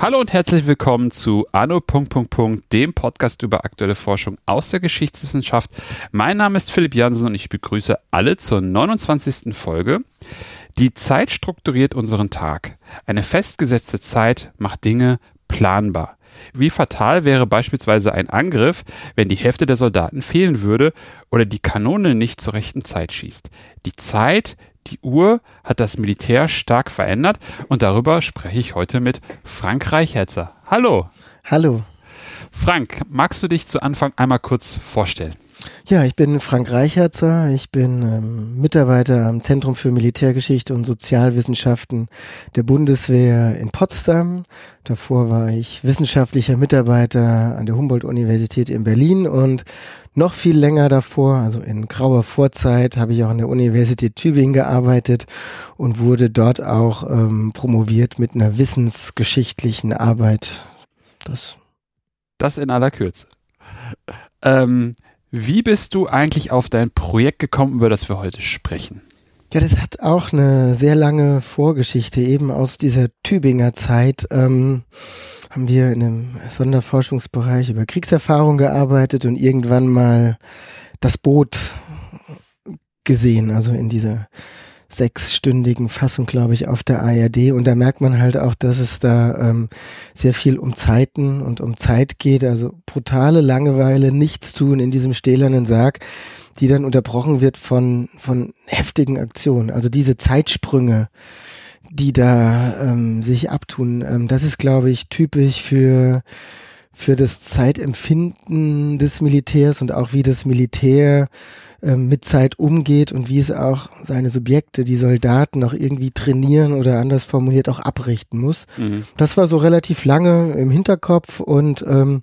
Hallo und herzlich willkommen zu Anno. dem Podcast über aktuelle Forschung aus der Geschichtswissenschaft. Mein Name ist Philipp Jansen und ich begrüße alle zur 29. Folge. Die Zeit strukturiert unseren Tag. Eine festgesetzte Zeit macht Dinge planbar. Wie fatal wäre beispielsweise ein Angriff, wenn die Hälfte der Soldaten fehlen würde oder die Kanone nicht zur rechten Zeit schießt. Die Zeit, die Uhr hat das Militär stark verändert und darüber spreche ich heute mit Frank Reichherzer. Hallo. Hallo. Frank, magst du dich zu Anfang einmal kurz vorstellen? Ja, ich bin Frank Reicherzer. Ich bin ähm, Mitarbeiter am Zentrum für Militärgeschichte und Sozialwissenschaften der Bundeswehr in Potsdam. Davor war ich wissenschaftlicher Mitarbeiter an der Humboldt-Universität in Berlin und noch viel länger davor, also in grauer Vorzeit, habe ich auch an der Universität Tübingen gearbeitet und wurde dort auch ähm, promoviert mit einer wissensgeschichtlichen Arbeit. Das, das in aller Kürze. Ähm, wie bist du eigentlich auf dein Projekt gekommen, über das wir heute sprechen? Ja, das hat auch eine sehr lange Vorgeschichte. Eben aus dieser Tübinger Zeit ähm, haben wir in einem Sonderforschungsbereich über Kriegserfahrung gearbeitet und irgendwann mal das Boot gesehen, also in dieser sechsstündigen Fassung, glaube ich, auf der ARD. Und da merkt man halt auch, dass es da ähm, sehr viel um Zeiten und um Zeit geht. Also brutale Langeweile, nichts tun in diesem stählernen Sarg, die dann unterbrochen wird von, von heftigen Aktionen. Also diese Zeitsprünge, die da ähm, sich abtun, ähm, das ist, glaube ich, typisch für für das Zeitempfinden des Militärs und auch wie das Militär mit Zeit umgeht und wie es auch seine Subjekte, die Soldaten auch irgendwie trainieren oder anders formuliert auch abrichten muss. Mhm. Das war so relativ lange im Hinterkopf und ähm,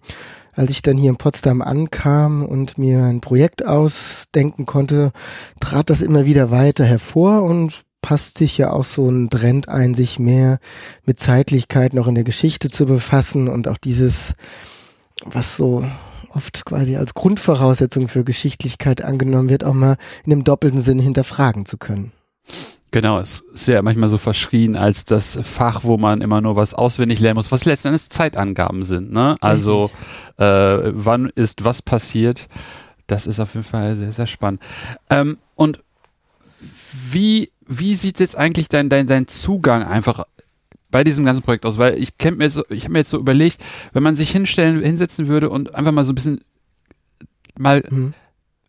als ich dann hier in Potsdam ankam und mir ein Projekt ausdenken konnte, trat das immer wieder weiter hervor und passt sich ja auch so ein Trend ein, sich mehr mit Zeitlichkeit noch in der Geschichte zu befassen und auch dieses, was so oft quasi als Grundvoraussetzung für Geschichtlichkeit angenommen wird, auch mal in dem doppelten Sinn hinterfragen zu können. Genau, es ist ja manchmal so verschrien als das Fach, wo man immer nur was auswendig lernen muss, was letzten Endes Zeitangaben sind. Ne? Also äh, wann ist was passiert, das ist auf jeden Fall sehr, sehr spannend. Ähm, und wie, wie sieht jetzt eigentlich dein, dein, dein Zugang einfach bei diesem ganzen Projekt aus? Weil ich kennt mir so, ich habe mir jetzt so überlegt, wenn man sich hinstellen, hinsetzen würde und einfach mal so ein bisschen mal mhm.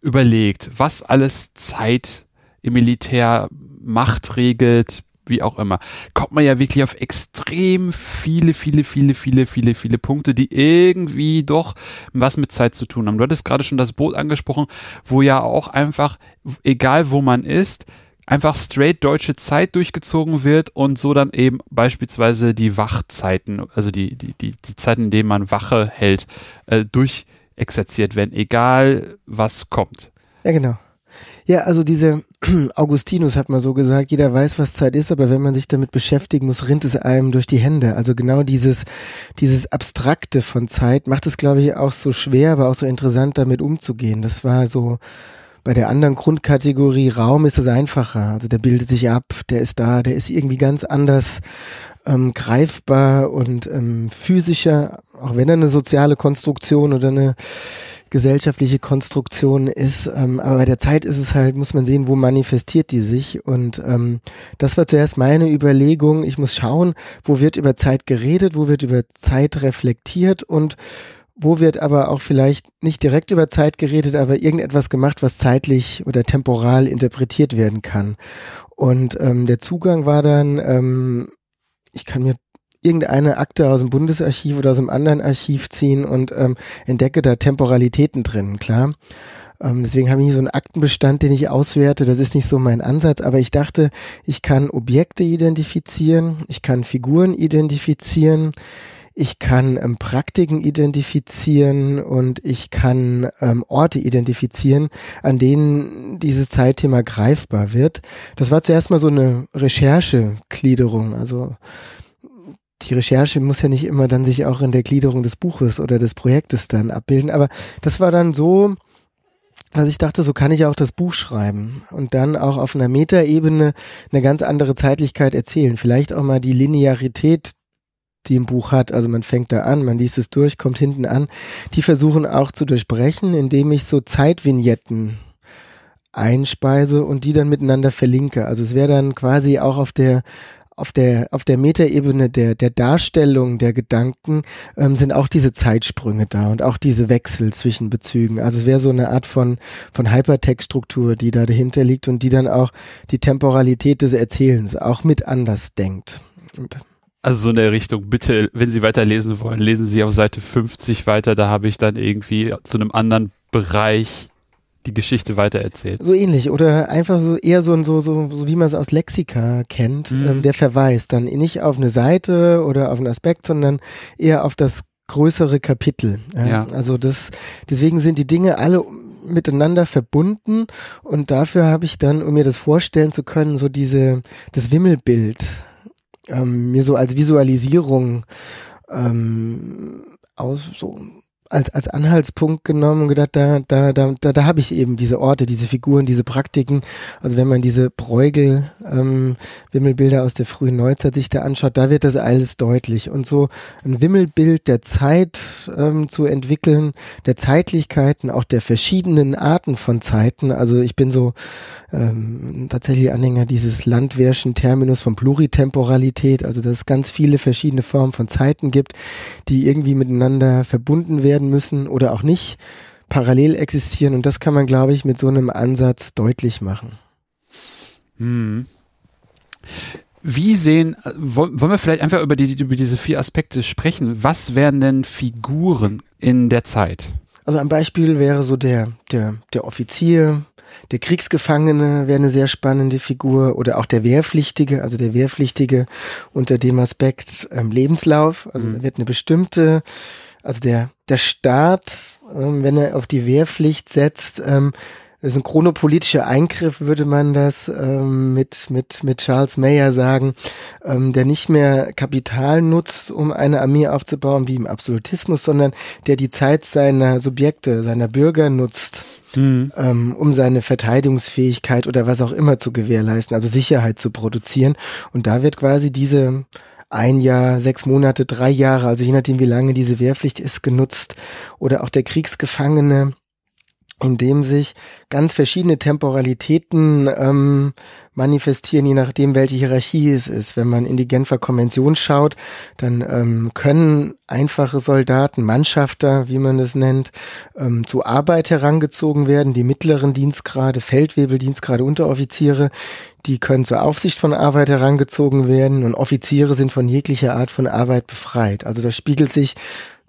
überlegt, was alles Zeit im Militär Macht regelt, wie auch immer, kommt man ja wirklich auf extrem viele, viele, viele, viele, viele, viele Punkte, die irgendwie doch was mit Zeit zu tun haben. Du hattest gerade schon das Boot angesprochen, wo ja auch einfach, egal wo man ist, einfach straight deutsche Zeit durchgezogen wird und so dann eben beispielsweise die Wachzeiten, also die, die, die, die Zeiten, in denen man Wache hält, äh, durchexerziert werden, egal was kommt. Ja, genau. Ja, also diese Augustinus hat mal so gesagt, jeder weiß, was Zeit ist, aber wenn man sich damit beschäftigen muss, rinnt es einem durch die Hände. Also genau dieses, dieses Abstrakte von Zeit macht es, glaube ich, auch so schwer, aber auch so interessant, damit umzugehen. Das war so bei der anderen Grundkategorie Raum ist es einfacher. Also der bildet sich ab, der ist da, der ist irgendwie ganz anders ähm, greifbar und ähm, physischer, auch wenn er eine soziale Konstruktion oder eine gesellschaftliche Konstruktion ist. Ähm, aber bei der Zeit ist es halt, muss man sehen, wo manifestiert die sich. Und ähm, das war zuerst meine Überlegung. Ich muss schauen, wo wird über Zeit geredet, wo wird über Zeit reflektiert und wo wird aber auch vielleicht nicht direkt über Zeit geredet, aber irgendetwas gemacht, was zeitlich oder temporal interpretiert werden kann. Und ähm, der Zugang war dann, ähm, ich kann mir irgendeine Akte aus dem Bundesarchiv oder aus einem anderen Archiv ziehen und ähm, entdecke da Temporalitäten drin, klar. Ähm, deswegen habe ich so einen Aktenbestand, den ich auswerte. Das ist nicht so mein Ansatz, aber ich dachte, ich kann Objekte identifizieren, ich kann Figuren identifizieren, ich kann ähm, Praktiken identifizieren und ich kann ähm, Orte identifizieren, an denen dieses Zeitthema greifbar wird. Das war zuerst mal so eine Recherchegliederung. Also die Recherche muss ja nicht immer dann sich auch in der Gliederung des Buches oder des Projektes dann abbilden. Aber das war dann so, dass ich dachte, so kann ich auch das Buch schreiben und dann auch auf einer Metaebene eine ganz andere Zeitlichkeit erzählen. Vielleicht auch mal die Linearität, die im Buch hat. Also man fängt da an, man liest es durch, kommt hinten an. Die versuchen auch zu durchbrechen, indem ich so Zeitvignetten einspeise und die dann miteinander verlinke. Also es wäre dann quasi auch auf der auf der auf der Metaebene der der Darstellung der Gedanken ähm, sind auch diese Zeitsprünge da und auch diese Wechsel zwischen Bezügen. Also es wäre so eine Art von von Hypertextstruktur, die da dahinter liegt und die dann auch die Temporalität des Erzählens auch mit anders denkt. Und also so in der Richtung, bitte, wenn Sie weiterlesen wollen, lesen Sie auf Seite 50 weiter, da habe ich dann irgendwie zu einem anderen Bereich die Geschichte weitererzählt. So ähnlich oder einfach so eher so, so, so, so wie man es aus Lexika kennt, mhm. ähm, der Verweis dann nicht auf eine Seite oder auf einen Aspekt, sondern eher auf das größere Kapitel. Ja? ja. Also das, deswegen sind die Dinge alle miteinander verbunden und dafür habe ich dann, um mir das vorstellen zu können, so diese, das Wimmelbild ähm, mir so als Visualisierung ähm, aus so als, als Anhaltspunkt genommen und gedacht, da, da, da, da, da habe ich eben diese Orte, diese Figuren, diese Praktiken. Also wenn man diese Bräugel, ähm, Wimmelbilder aus der frühen Neuzeit sich da anschaut, da wird das alles deutlich. Und so ein Wimmelbild der Zeit ähm, zu entwickeln, der Zeitlichkeiten, auch der verschiedenen Arten von Zeiten. Also ich bin so ähm, tatsächlich Anhänger dieses landwehrschen Terminus von Pluritemporalität, also dass es ganz viele verschiedene Formen von Zeiten gibt, die irgendwie miteinander verbunden werden werden müssen oder auch nicht parallel existieren. Und das kann man, glaube ich, mit so einem Ansatz deutlich machen. Hm. Wie sehen, wollen wir vielleicht einfach über, die, über diese vier Aspekte sprechen? Was wären denn Figuren in der Zeit? Also ein Beispiel wäre so der, der, der Offizier, der Kriegsgefangene wäre eine sehr spannende Figur oder auch der Wehrpflichtige, also der Wehrpflichtige unter dem Aspekt ähm, Lebenslauf. Also mhm. wird eine bestimmte also der, der Staat, ähm, wenn er auf die Wehrpflicht setzt, ähm, das ist ein chronopolitischer Eingriff, würde man das ähm, mit, mit, mit Charles Mayer sagen, ähm, der nicht mehr Kapital nutzt, um eine Armee aufzubauen, wie im Absolutismus, sondern der die Zeit seiner Subjekte, seiner Bürger nutzt, mhm. ähm, um seine Verteidigungsfähigkeit oder was auch immer zu gewährleisten, also Sicherheit zu produzieren. Und da wird quasi diese ein Jahr, sechs Monate, drei Jahre, also je nachdem, wie lange diese Wehrpflicht ist, genutzt. Oder auch der Kriegsgefangene, in dem sich ganz verschiedene Temporalitäten ähm, manifestieren, je nachdem, welche Hierarchie es ist. Wenn man in die Genfer Konvention schaut, dann ähm, können einfache Soldaten, Mannschafter, wie man es nennt, ähm, zu Arbeit herangezogen werden. Die mittleren Dienstgrade, Feldwebeldienstgrade, Unteroffiziere, die können zur Aufsicht von Arbeit herangezogen werden und Offiziere sind von jeglicher Art von Arbeit befreit. Also das spiegelt sich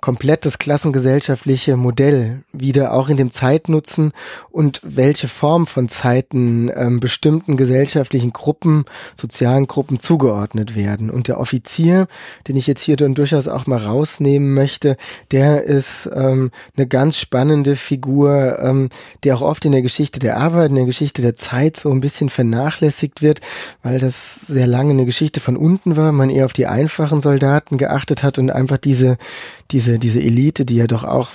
komplett das klassengesellschaftliche Modell wieder auch in dem Zeitnutzen und welche Form von Zeiten ähm, bestimmten gesellschaftlichen Gruppen, sozialen Gruppen zugeordnet werden. Und der Offizier, den ich jetzt hier dann durchaus auch mal rausnehmen möchte, der ist ähm, eine ganz spannende Figur, ähm, der auch oft in der Geschichte der Arbeit, in der Geschichte der Zeit so ein bisschen vernachlässigt wird, weil das sehr lange eine Geschichte von unten war, man eher auf die einfachen Soldaten geachtet hat und einfach diese, diese diese, diese Elite, die ja doch auch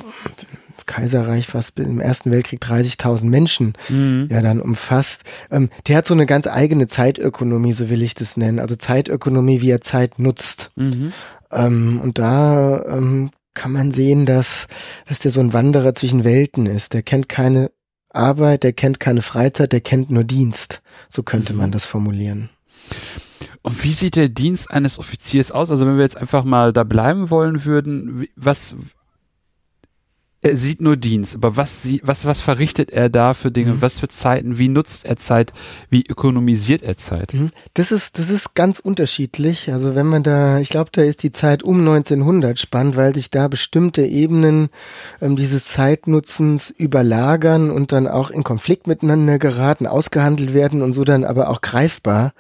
Kaiserreich fast im Ersten Weltkrieg 30.000 Menschen mhm. ja dann umfasst. Ähm, der hat so eine ganz eigene Zeitökonomie, so will ich das nennen. Also Zeitökonomie, wie er Zeit nutzt. Mhm. Ähm, und da ähm, kann man sehen, dass, dass der so ein Wanderer zwischen Welten ist. Der kennt keine Arbeit, der kennt keine Freizeit, der kennt nur Dienst. So könnte mhm. man das formulieren. Und wie sieht der Dienst eines Offiziers aus? Also wenn wir jetzt einfach mal da bleiben wollen würden, was er sieht nur Dienst, aber was, was, was verrichtet er da für Dinge? Mhm. Was für Zeiten? Wie nutzt er Zeit? Wie ökonomisiert er Zeit? Mhm. Das ist, das ist ganz unterschiedlich. Also wenn man da, ich glaube, da ist die Zeit um 1900 spannend, weil sich da bestimmte Ebenen ähm, dieses Zeitnutzens überlagern und dann auch in Konflikt miteinander geraten, ausgehandelt werden und so dann aber auch greifbar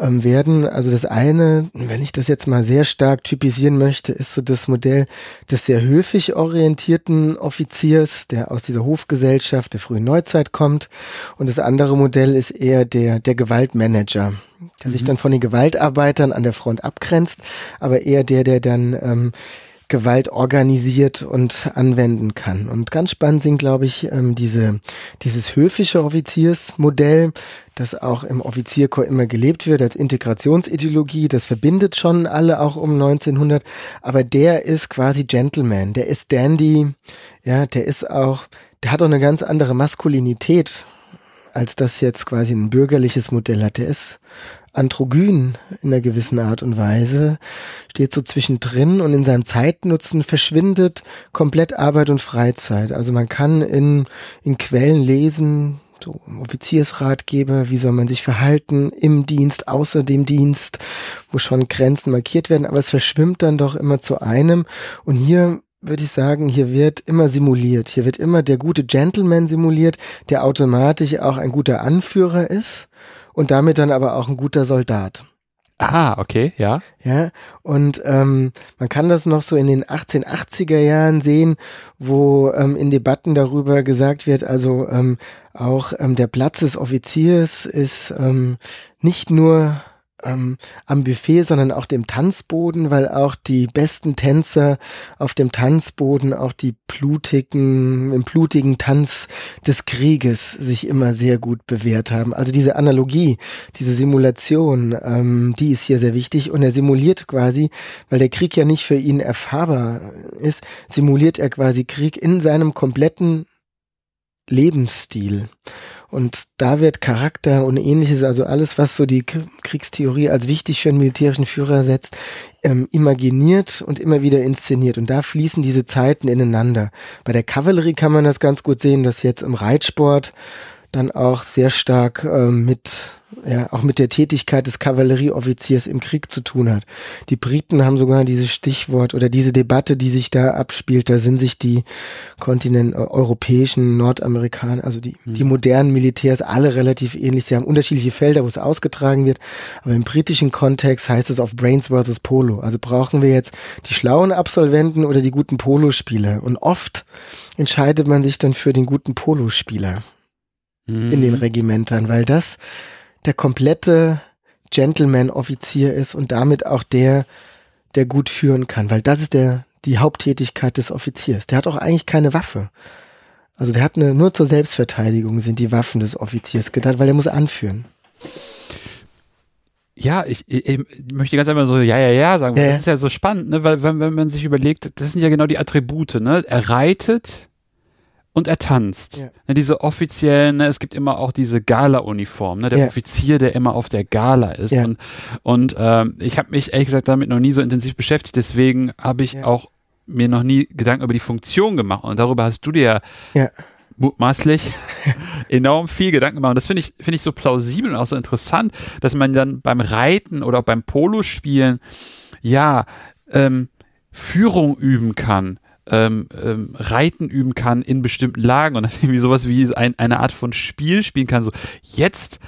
ähm, werden. Also das eine, wenn ich das jetzt mal sehr stark typisieren möchte, ist so das Modell des sehr höfig orientierten Offiziers, der aus dieser Hofgesellschaft der frühen Neuzeit kommt. Und das andere Modell ist eher der, der Gewaltmanager, der mhm. sich dann von den Gewaltarbeitern an der Front abgrenzt, aber eher der, der dann ähm, Gewalt organisiert und anwenden kann. Und ganz spannend sind, glaube ich, ähm, diese, dieses höfische Offiziersmodell, das auch im Offizierkorps immer gelebt wird als Integrationsideologie. Das verbindet schon alle auch um 1900. Aber der ist quasi Gentleman. Der ist Dandy. Ja, der ist auch, der hat auch eine ganz andere Maskulinität als das jetzt quasi ein bürgerliches Modell hat. Der ist androgyn in einer gewissen Art und Weise, steht so zwischendrin und in seinem Zeitnutzen verschwindet komplett Arbeit und Freizeit. Also man kann in, in Quellen lesen, so Offiziersratgeber, wie soll man sich verhalten im Dienst, außer dem Dienst, wo schon Grenzen markiert werden, aber es verschwimmt dann doch immer zu einem und hier würde ich sagen, hier wird immer simuliert. Hier wird immer der gute Gentleman simuliert, der automatisch auch ein guter Anführer ist und damit dann aber auch ein guter Soldat. Ah, okay, ja. Ja, und ähm, man kann das noch so in den 1880er Jahren sehen, wo ähm, in Debatten darüber gesagt wird, also ähm, auch ähm, der Platz des Offiziers ist ähm, nicht nur ähm, am Buffet, sondern auch dem Tanzboden, weil auch die besten Tänzer auf dem Tanzboden, auch die blutigen, im blutigen Tanz des Krieges sich immer sehr gut bewährt haben. Also diese Analogie, diese Simulation, ähm, die ist hier sehr wichtig und er simuliert quasi, weil der Krieg ja nicht für ihn erfahrbar ist, simuliert er quasi Krieg in seinem kompletten Lebensstil. Und da wird Charakter und ähnliches, also alles, was so die Kriegstheorie als wichtig für einen militärischen Führer setzt, ähm, imaginiert und immer wieder inszeniert. Und da fließen diese Zeiten ineinander. Bei der Kavallerie kann man das ganz gut sehen, dass jetzt im Reitsport dann auch sehr stark ähm, mit ja, auch mit der Tätigkeit des Kavallerieoffiziers im Krieg zu tun hat. Die Briten haben sogar dieses Stichwort oder diese Debatte, die sich da abspielt, da sind sich die Kontinent äh, europäischen, Nordamerikaner, also die, mhm. die modernen Militärs alle relativ ähnlich. Sie haben unterschiedliche Felder, wo es ausgetragen wird, aber im britischen Kontext heißt es auf Brains versus Polo. Also brauchen wir jetzt die schlauen Absolventen oder die guten Polospieler? Und oft entscheidet man sich dann für den guten Polospieler mhm. in den. Regimentern, weil das der komplette Gentleman-Offizier ist und damit auch der, der gut führen kann, weil das ist der, die Haupttätigkeit des Offiziers. Der hat auch eigentlich keine Waffe. Also der hat eine, nur zur Selbstverteidigung sind die Waffen des Offiziers gedacht, weil er muss anführen. Ja, ich, ich, ich möchte ganz einfach so ja, ja, ja sagen, ja, das ist ja so spannend, ne? weil wenn, wenn man sich überlegt, das sind ja genau die Attribute, ne? Er reitet, und er tanzt. Ja. Ne, diese offiziellen, ne, es gibt immer auch diese Gala-Uniform, ne, der ja. Offizier, der immer auf der Gala ist. Ja. Und, und ähm, ich habe mich ehrlich gesagt damit noch nie so intensiv beschäftigt, deswegen habe ich auch mir noch nie Gedanken über die Funktion gemacht. Und darüber hast du dir ja mutmaßlich enorm viel Gedanken gemacht. Und das finde ich, finde ich so plausibel und auch so interessant, dass man dann beim Reiten oder auch beim Polospielen ja ähm, Führung üben kann ähm, ähm, Reiten üben kann in bestimmten Lagen und dann irgendwie sowas wie ein, eine Art von Spiel spielen kann. So, jetzt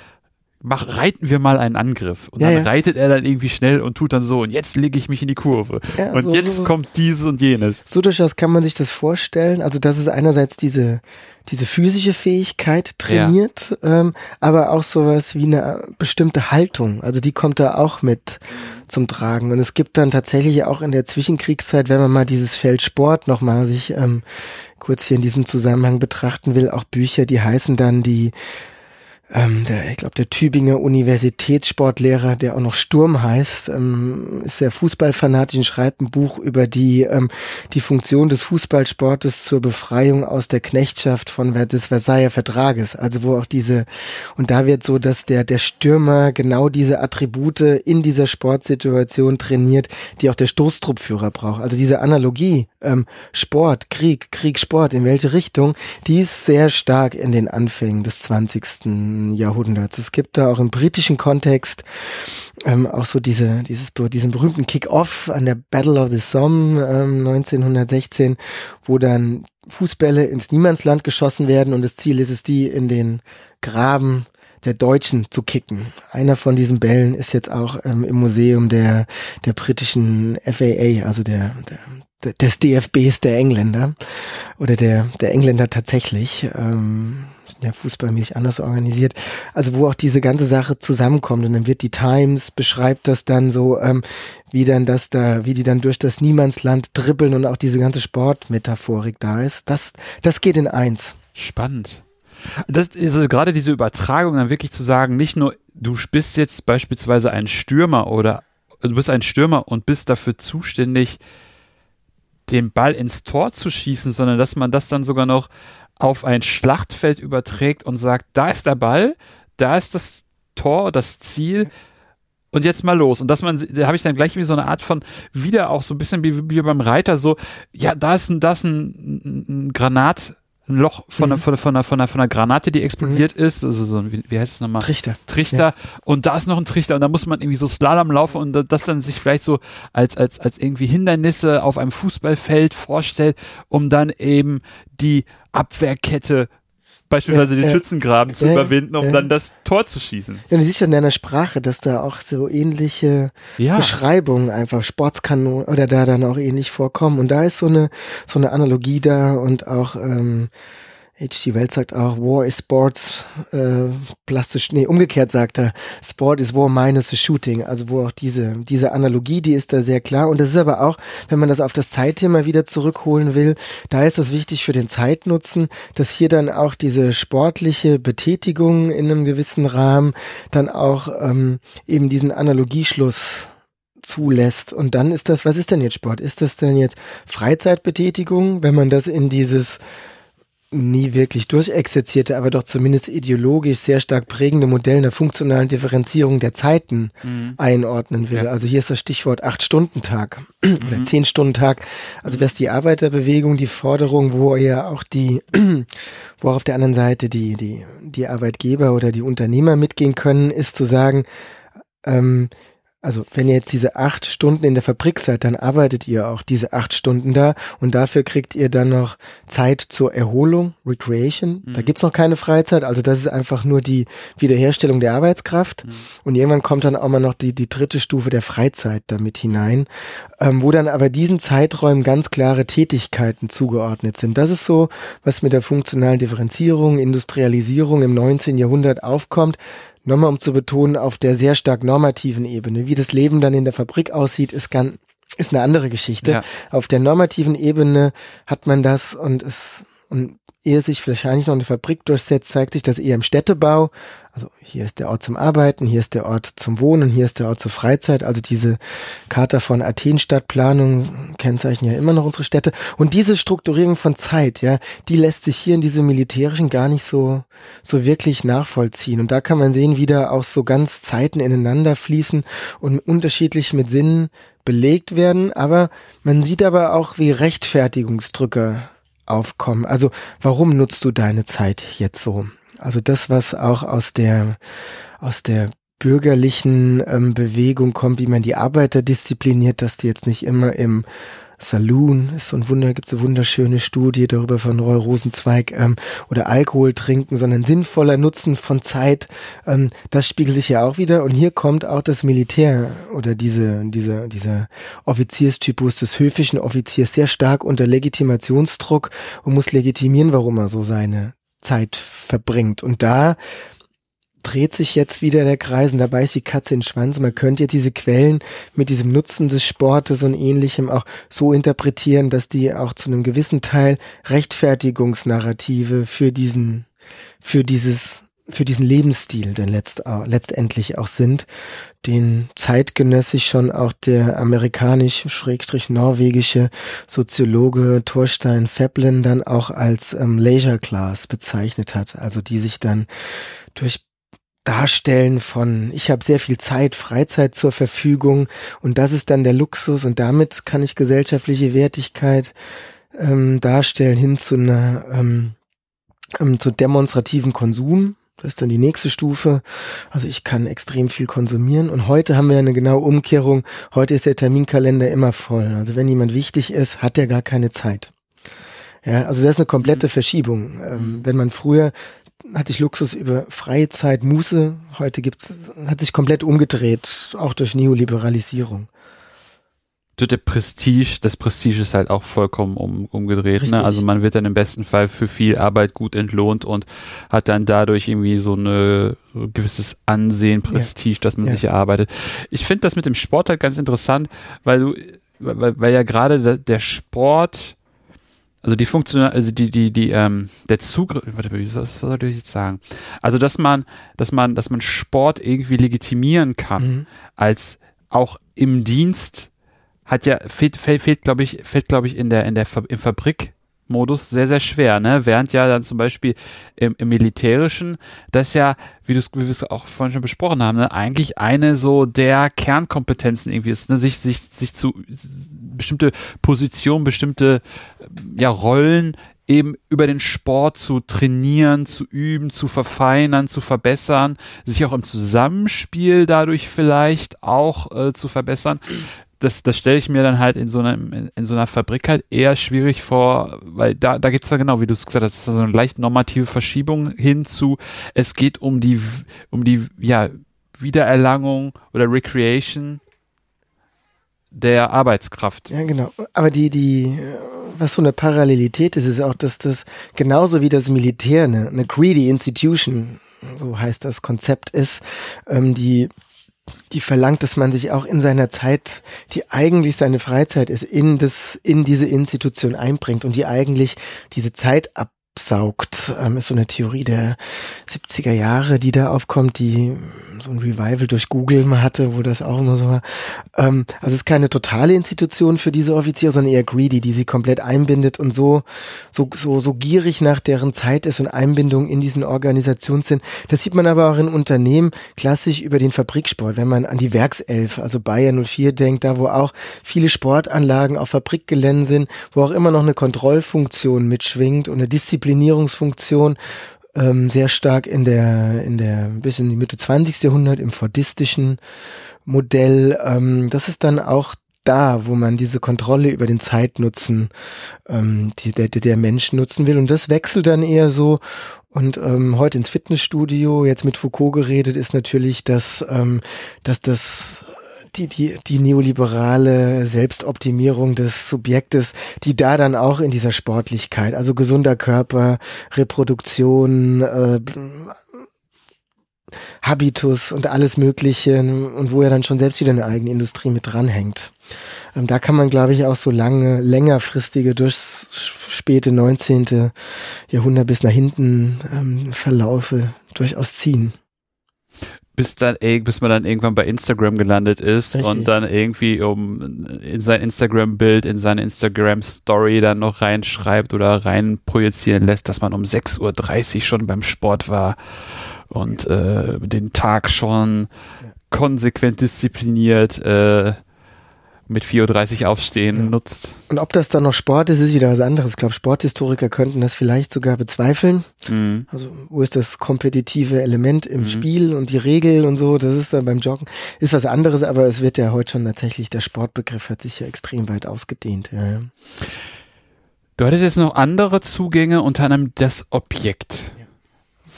mach, reiten wir mal einen Angriff. Und dann ja, ja. reitet er dann irgendwie schnell und tut dann so, und jetzt lege ich mich in die Kurve. Ja, und so, jetzt so, kommt dieses und jenes. So durchaus kann man sich das vorstellen. Also, das ist einerseits diese, diese physische Fähigkeit trainiert, ähm, aber auch sowas wie eine bestimmte Haltung. Also, die kommt da auch mit zum Tragen. Und es gibt dann tatsächlich auch in der Zwischenkriegszeit, wenn man mal dieses Feld Sport nochmal sich ähm, kurz hier in diesem Zusammenhang betrachten will, auch Bücher, die heißen dann die ähm, der, ich glaube, der Tübinger Universitätssportlehrer, der auch noch Sturm heißt, ähm, ist sehr fußballfanatisch und schreibt ein Buch über die, ähm, die Funktion des Fußballsportes zur Befreiung aus der Knechtschaft von des Versailler Vertrages. Also wo auch diese, und da wird so, dass der, der Stürmer genau diese Attribute in dieser Sportsituation trainiert, die auch der Stoßtruppführer braucht. Also diese Analogie, ähm, Sport, Krieg, Krieg, Sport, in welche Richtung, die ist sehr stark in den Anfängen des 20 Jahrhunderts. Es gibt da auch im britischen Kontext ähm, auch so diese, dieses, diesen berühmten Kick-Off an der Battle of the Somme ähm, 1916, wo dann Fußbälle ins Niemandsland geschossen werden und das Ziel ist es, die in den Graben der Deutschen zu kicken. Einer von diesen Bällen ist jetzt auch ähm, im Museum der, der britischen FAA, also der, der des DFBs der Engländer oder der, der Engländer tatsächlich. Ähm, ja fußballmäßig anders organisiert. Also wo auch diese ganze Sache zusammenkommt und dann wird die Times beschreibt das dann so, ähm, wie dann das da, wie die dann durch das Niemandsland dribbeln und auch diese ganze Sportmetaphorik da ist. Das, das geht in eins. Spannend. Das ist also gerade diese Übertragung dann wirklich zu sagen, nicht nur du bist jetzt beispielsweise ein Stürmer oder du bist ein Stürmer und bist dafür zuständig, den Ball ins Tor zu schießen, sondern dass man das dann sogar noch auf ein Schlachtfeld überträgt und sagt, da ist der Ball, da ist das Tor, das Ziel und jetzt mal los. Und dass man, da habe ich dann gleich wie so eine Art von, wieder auch so ein bisschen wie, wie beim Reiter, so, ja, da ist ein, da ein, ein Granat, ein Loch von, mhm. einer, von, einer, von, einer, von einer Granate, die explodiert mhm. ist, also so, wie, wie heißt es nochmal? Trichter. Trichter. Ja. Und da ist noch ein Trichter und da muss man irgendwie so Slalom laufen und das dann sich vielleicht so als, als, als irgendwie Hindernisse auf einem Fußballfeld vorstellt, um dann eben die Abwehrkette beispielsweise ja, den ja, Schützengraben zu überwinden, um dann das Tor zu schießen. Ja, du siehst schon in deiner Sprache, dass da auch so ähnliche Beschreibungen einfach Sportskanon oder da dann auch ähnlich vorkommen. Und da ist so eine so eine Analogie da und auch ähm, H.G. Wells sagt auch, War is Sports, äh, plastisch, nee, umgekehrt sagt er, Sport is War minus the Shooting. Also wo auch diese, diese Analogie, die ist da sehr klar. Und das ist aber auch, wenn man das auf das Zeitthema wieder zurückholen will, da ist das wichtig für den Zeitnutzen, dass hier dann auch diese sportliche Betätigung in einem gewissen Rahmen dann auch ähm, eben diesen Analogieschluss zulässt. Und dann ist das, was ist denn jetzt Sport? Ist das denn jetzt Freizeitbetätigung, wenn man das in dieses nie wirklich durchexerzierte, aber doch zumindest ideologisch sehr stark prägende Modell einer funktionalen Differenzierung der Zeiten mhm. einordnen will. Ja. Also hier ist das Stichwort Acht-Stunden-Tag oder mhm. Zehn-Stunden-Tag. Also wäre es die Arbeiterbewegung, die Forderung, wo ja auch die, wo auf der anderen Seite die, die, die Arbeitgeber oder die Unternehmer mitgehen können, ist zu sagen, ähm, also wenn ihr jetzt diese acht Stunden in der Fabrik seid, dann arbeitet ihr auch diese acht Stunden da und dafür kriegt ihr dann noch Zeit zur Erholung, Recreation. Mhm. Da gibt's noch keine Freizeit, also das ist einfach nur die Wiederherstellung der Arbeitskraft. Mhm. Und irgendwann kommt dann auch mal noch die, die dritte Stufe der Freizeit damit hinein, ähm, wo dann aber diesen Zeiträumen ganz klare Tätigkeiten zugeordnet sind. Das ist so, was mit der funktionalen Differenzierung, Industrialisierung im 19. Jahrhundert aufkommt nochmal um zu betonen, auf der sehr stark normativen Ebene. Wie das Leben dann in der Fabrik aussieht, ist ganz, ist eine andere Geschichte. Ja. Auf der normativen Ebene hat man das und es, und ehe sich wahrscheinlich noch eine Fabrik durchsetzt, zeigt sich das eher im Städtebau. Also hier ist der Ort zum Arbeiten, hier ist der Ort zum Wohnen, hier ist der Ort zur Freizeit. Also diese Charta von Athen Stadtplanung kennzeichnen ja immer noch unsere Städte. Und diese Strukturierung von Zeit, ja, die lässt sich hier in diese militärischen gar nicht so, so wirklich nachvollziehen. Und da kann man sehen, wie da auch so ganz Zeiten ineinander fließen und unterschiedlich mit Sinnen belegt werden. Aber man sieht aber auch, wie Rechtfertigungsdrücke aufkommen. Also warum nutzt du deine Zeit jetzt so? Also das, was auch aus der, aus der bürgerlichen ähm, Bewegung kommt, wie man die Arbeiter diszipliniert, dass die jetzt nicht immer im Saloon ist so ein Wunder, gibt so wunderschöne Studie darüber von Roy Rosenzweig ähm, oder Alkohol trinken, sondern sinnvoller Nutzen von Zeit. Ähm, das spiegelt sich ja auch wieder und hier kommt auch das Militär oder diese diese dieser Offizierstypus des höfischen Offiziers sehr stark unter Legitimationsdruck und muss legitimieren, warum er so seine Zeit verbringt und da dreht sich jetzt wieder der Kreis und dabei ist die Katze in den Schwanz. man könnte jetzt diese Quellen mit diesem Nutzen des Sportes und ähnlichem auch so interpretieren, dass die auch zu einem gewissen Teil Rechtfertigungsnarrative für diesen, für dieses, für diesen Lebensstil denn letzt, letztendlich auch sind, den zeitgenössisch schon auch der amerikanisch-norwegische Soziologe Thorstein Veblen dann auch als ähm, Leisure Class bezeichnet hat, also die sich dann durch Darstellen von, ich habe sehr viel Zeit, Freizeit zur Verfügung und das ist dann der Luxus und damit kann ich gesellschaftliche Wertigkeit ähm, darstellen hin zu einer ähm, ähm, zu demonstrativen Konsum. Das ist dann die nächste Stufe. Also ich kann extrem viel konsumieren und heute haben wir eine genaue Umkehrung. Heute ist der Terminkalender immer voll. Also wenn jemand wichtig ist, hat er gar keine Zeit. Ja, also das ist eine komplette mhm. Verschiebung. Ähm, wenn man früher hatte ich Luxus über Freizeit, Muße. Heute gibt's, hat sich komplett umgedreht, auch durch Neoliberalisierung. der Prestige, das Prestige ist halt auch vollkommen um, umgedreht. Ne? Also man wird dann im besten Fall für viel Arbeit gut entlohnt und hat dann dadurch irgendwie so eine so ein gewisses Ansehen, Prestige, ja. das man ja. sich erarbeitet. Ich finde das mit dem Sport halt ganz interessant, weil du, weil, weil ja gerade der Sport also die Funktion, also die, die, die, ähm, der Zugriff, warte, was, was soll ich jetzt sagen? Also, dass man, dass man, dass man Sport irgendwie legitimieren kann, mhm. als auch im Dienst hat ja, fehlt, fehlt, fehlt glaube ich, fehlt, glaube ich, in der, in der, im Fabrik, Modus sehr, sehr schwer, ne? Während ja dann zum Beispiel im, im Militärischen, das ja, wie, wie wir es auch vorhin schon besprochen haben, ne, eigentlich eine so der Kernkompetenzen irgendwie ist, ne? sich, sich, sich zu bestimmte Positionen, bestimmte ja, Rollen eben über den Sport zu trainieren, zu üben, zu verfeinern, zu verbessern, sich auch im Zusammenspiel dadurch vielleicht auch äh, zu verbessern das, das stelle ich mir dann halt in so einer, in, in, so einer Fabrik halt eher schwierig vor, weil da, da geht's ja genau, wie du es gesagt hast, so eine leicht normative Verschiebung hinzu, es geht um die, um die, ja, Wiedererlangung oder Recreation der Arbeitskraft. Ja, genau. Aber die, die, was so eine Parallelität ist, ist auch, dass das genauso wie das Militär eine, eine greedy institution, so heißt das Konzept ist, ähm, die die verlangt, dass man sich auch in seiner Zeit, die eigentlich seine Freizeit ist, in das, in diese Institution einbringt und die eigentlich diese Zeit ab absaugt, ähm, ist so eine Theorie der 70er Jahre, die da aufkommt, die so ein Revival durch Google mal hatte, wo das auch immer so war. Ähm, also es ist keine totale Institution für diese Offiziere, sondern eher greedy, die sie komplett einbindet und so, so, so, so gierig nach deren Zeit ist und Einbindung in diesen Organisationen sind. Das sieht man aber auch in Unternehmen klassisch über den Fabriksport, wenn man an die Werkself, also Bayern 04 denkt, da wo auch viele Sportanlagen auf Fabrikgeländen sind, wo auch immer noch eine Kontrollfunktion mitschwingt und eine Disziplin Disziplinierungsfunktion ähm, sehr stark in der, in der, bis in die Mitte 20. Jahrhundert im fordistischen Modell. Ähm, das ist dann auch da, wo man diese Kontrolle über den Zeitnutzen ähm, die, der, der Mensch nutzen will. Und das wechselt dann eher so. Und ähm, heute ins Fitnessstudio, jetzt mit Foucault geredet, ist natürlich, dass, ähm, dass das die, die, die neoliberale Selbstoptimierung des Subjektes, die da dann auch in dieser Sportlichkeit, also gesunder Körper, Reproduktion, äh, Habitus und alles Mögliche und wo er dann schon selbst wieder eine eigene Industrie mit dranhängt. Ähm, da kann man, glaube ich, auch so lange, längerfristige durchs späte 19. Jahrhundert bis nach hinten ähm, Verlaufe durchaus ziehen bis dann bis man dann irgendwann bei Instagram gelandet ist Richtig. und dann irgendwie um in sein Instagram-Bild, in seine Instagram-Story dann noch reinschreibt oder rein projizieren lässt, dass man um 6.30 Uhr schon beim Sport war und äh, den Tag schon konsequent diszipliniert äh, mit 4.30 Uhr aufstehen ja. nutzt. Und ob das dann noch Sport ist, ist wieder was anderes. Ich glaube, Sporthistoriker könnten das vielleicht sogar bezweifeln. Mhm. Also, wo ist das kompetitive Element im mhm. Spiel und die Regel und so, das ist dann beim Joggen, ist was anderes, aber es wird ja heute schon tatsächlich, der Sportbegriff hat sich ja extrem weit ausgedehnt. Ja. Du hattest jetzt noch andere Zugänge, unter anderem das Objekt. Ja.